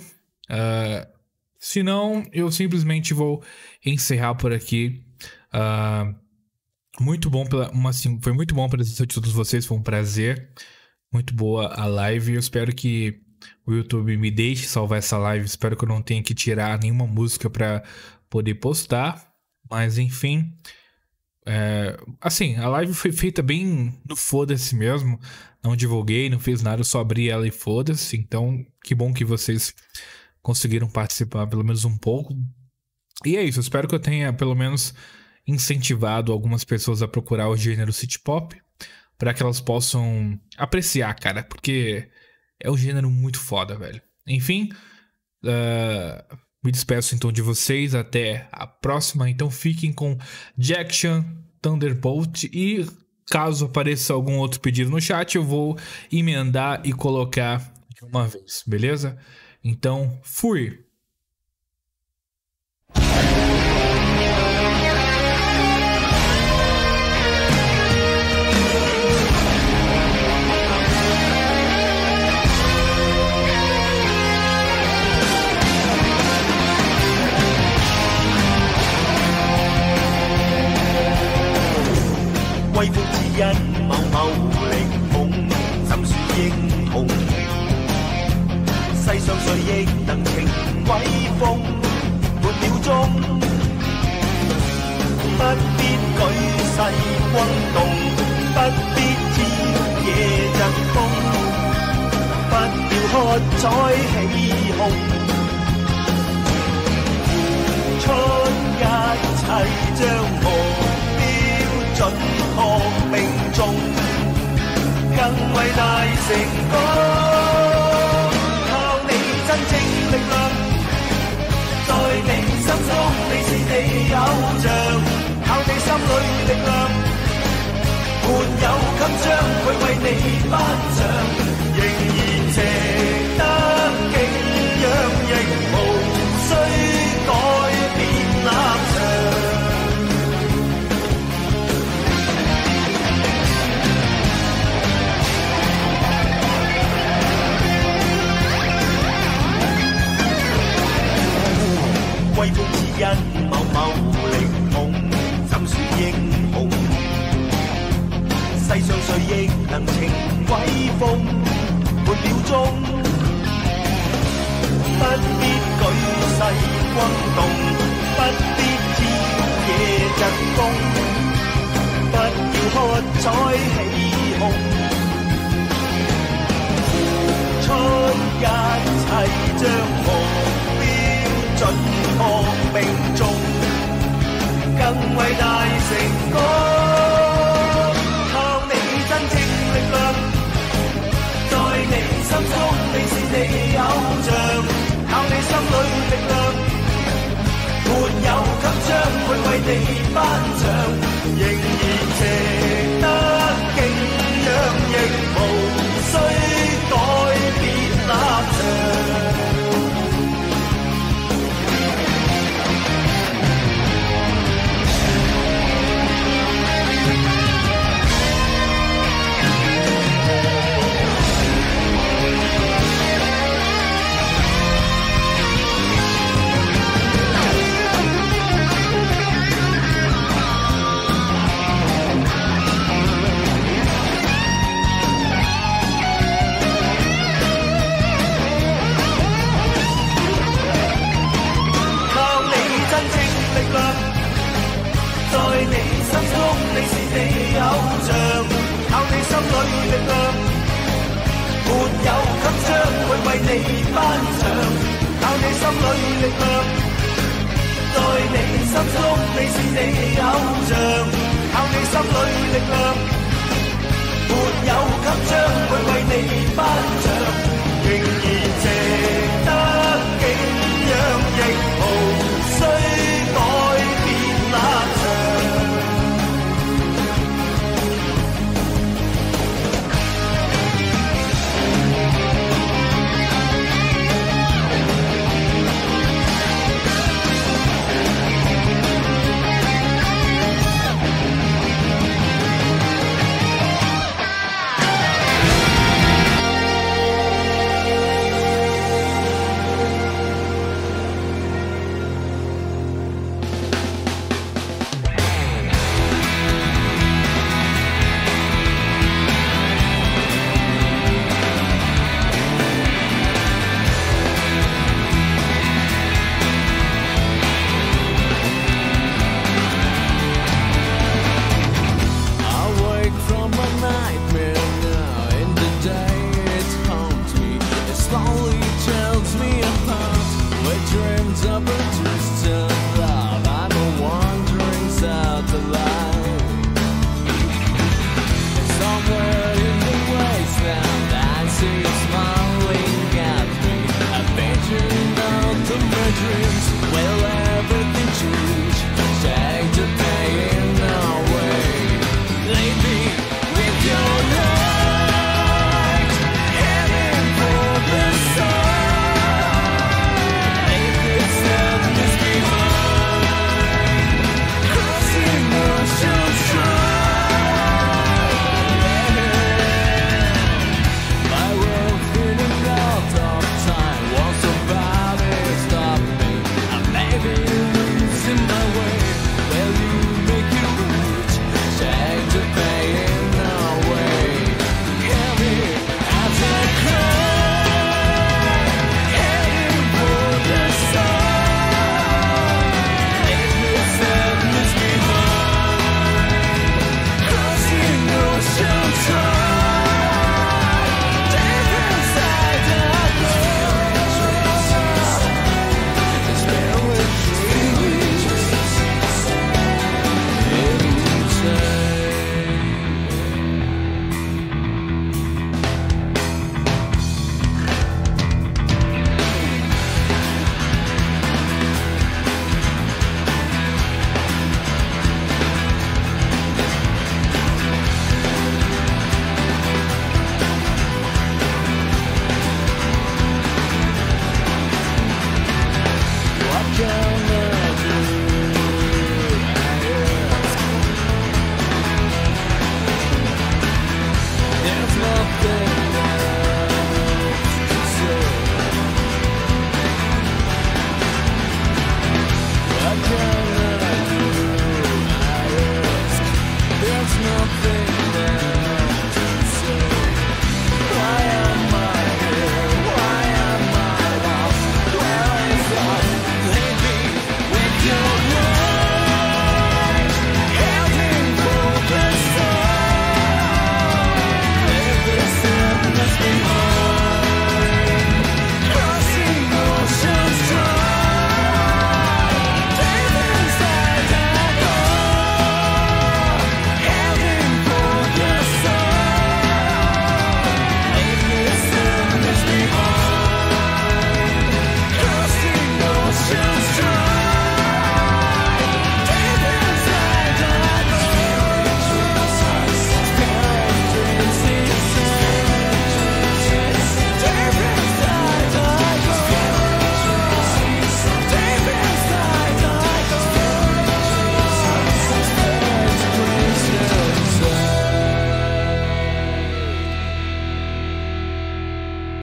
A: Ah, se não, eu simplesmente vou encerrar por aqui. Ah, muito bom pela, uma, assim, foi muito bom a presença de todos vocês, foi um prazer. Muito boa a live. Eu espero que o YouTube me deixe salvar essa live. Espero que eu não tenha que tirar nenhuma música para poder postar. Mas enfim, é, assim, a live foi feita bem no foda-se mesmo. Não divulguei, não fiz nada, só abri ela e foda-se. Então, que bom que vocês conseguiram participar pelo menos um pouco. E é isso, espero que eu tenha pelo menos incentivado algumas pessoas a procurar o gênero city pop para que elas possam apreciar, cara, porque é um gênero muito foda, velho. Enfim, ah, me despeço então de vocês até a próxima. Então fiquem com Jack Chan Thunderbolt e caso apareça algum outro pedido no chat, eu vou emendar e colocar de uma vez, beleza? Então, fui.
C: 威風只因某某力捧，怎算英雄？世上誰亦能情威風，半秒鐘，不必舉世轟動，不必朝野疾風，不要喝彩起哄，付出一切將目標准確命中，更偉大成功。靠你真正力量，在你心中你是你偶像，靠你心裏力量，沒有襟章佢為你頒獎，仍然值因某某力捧，怎算英雄？世上誰亦能情威風，半秒鐘，不必舉世轟動，不必朝夜疾風，不要喝彩起哄，付出一切將目標準確命中，更伟大成功。靠你真正力量，在你心中你是你偶像，靠你心里力量，没有給將會為你颁奖，仍然你偶像，靠你心里力量，沒有給將會為你頒獎，靠你心里力量，在你心中你是你偶像，靠你心里力量，沒有給將會為你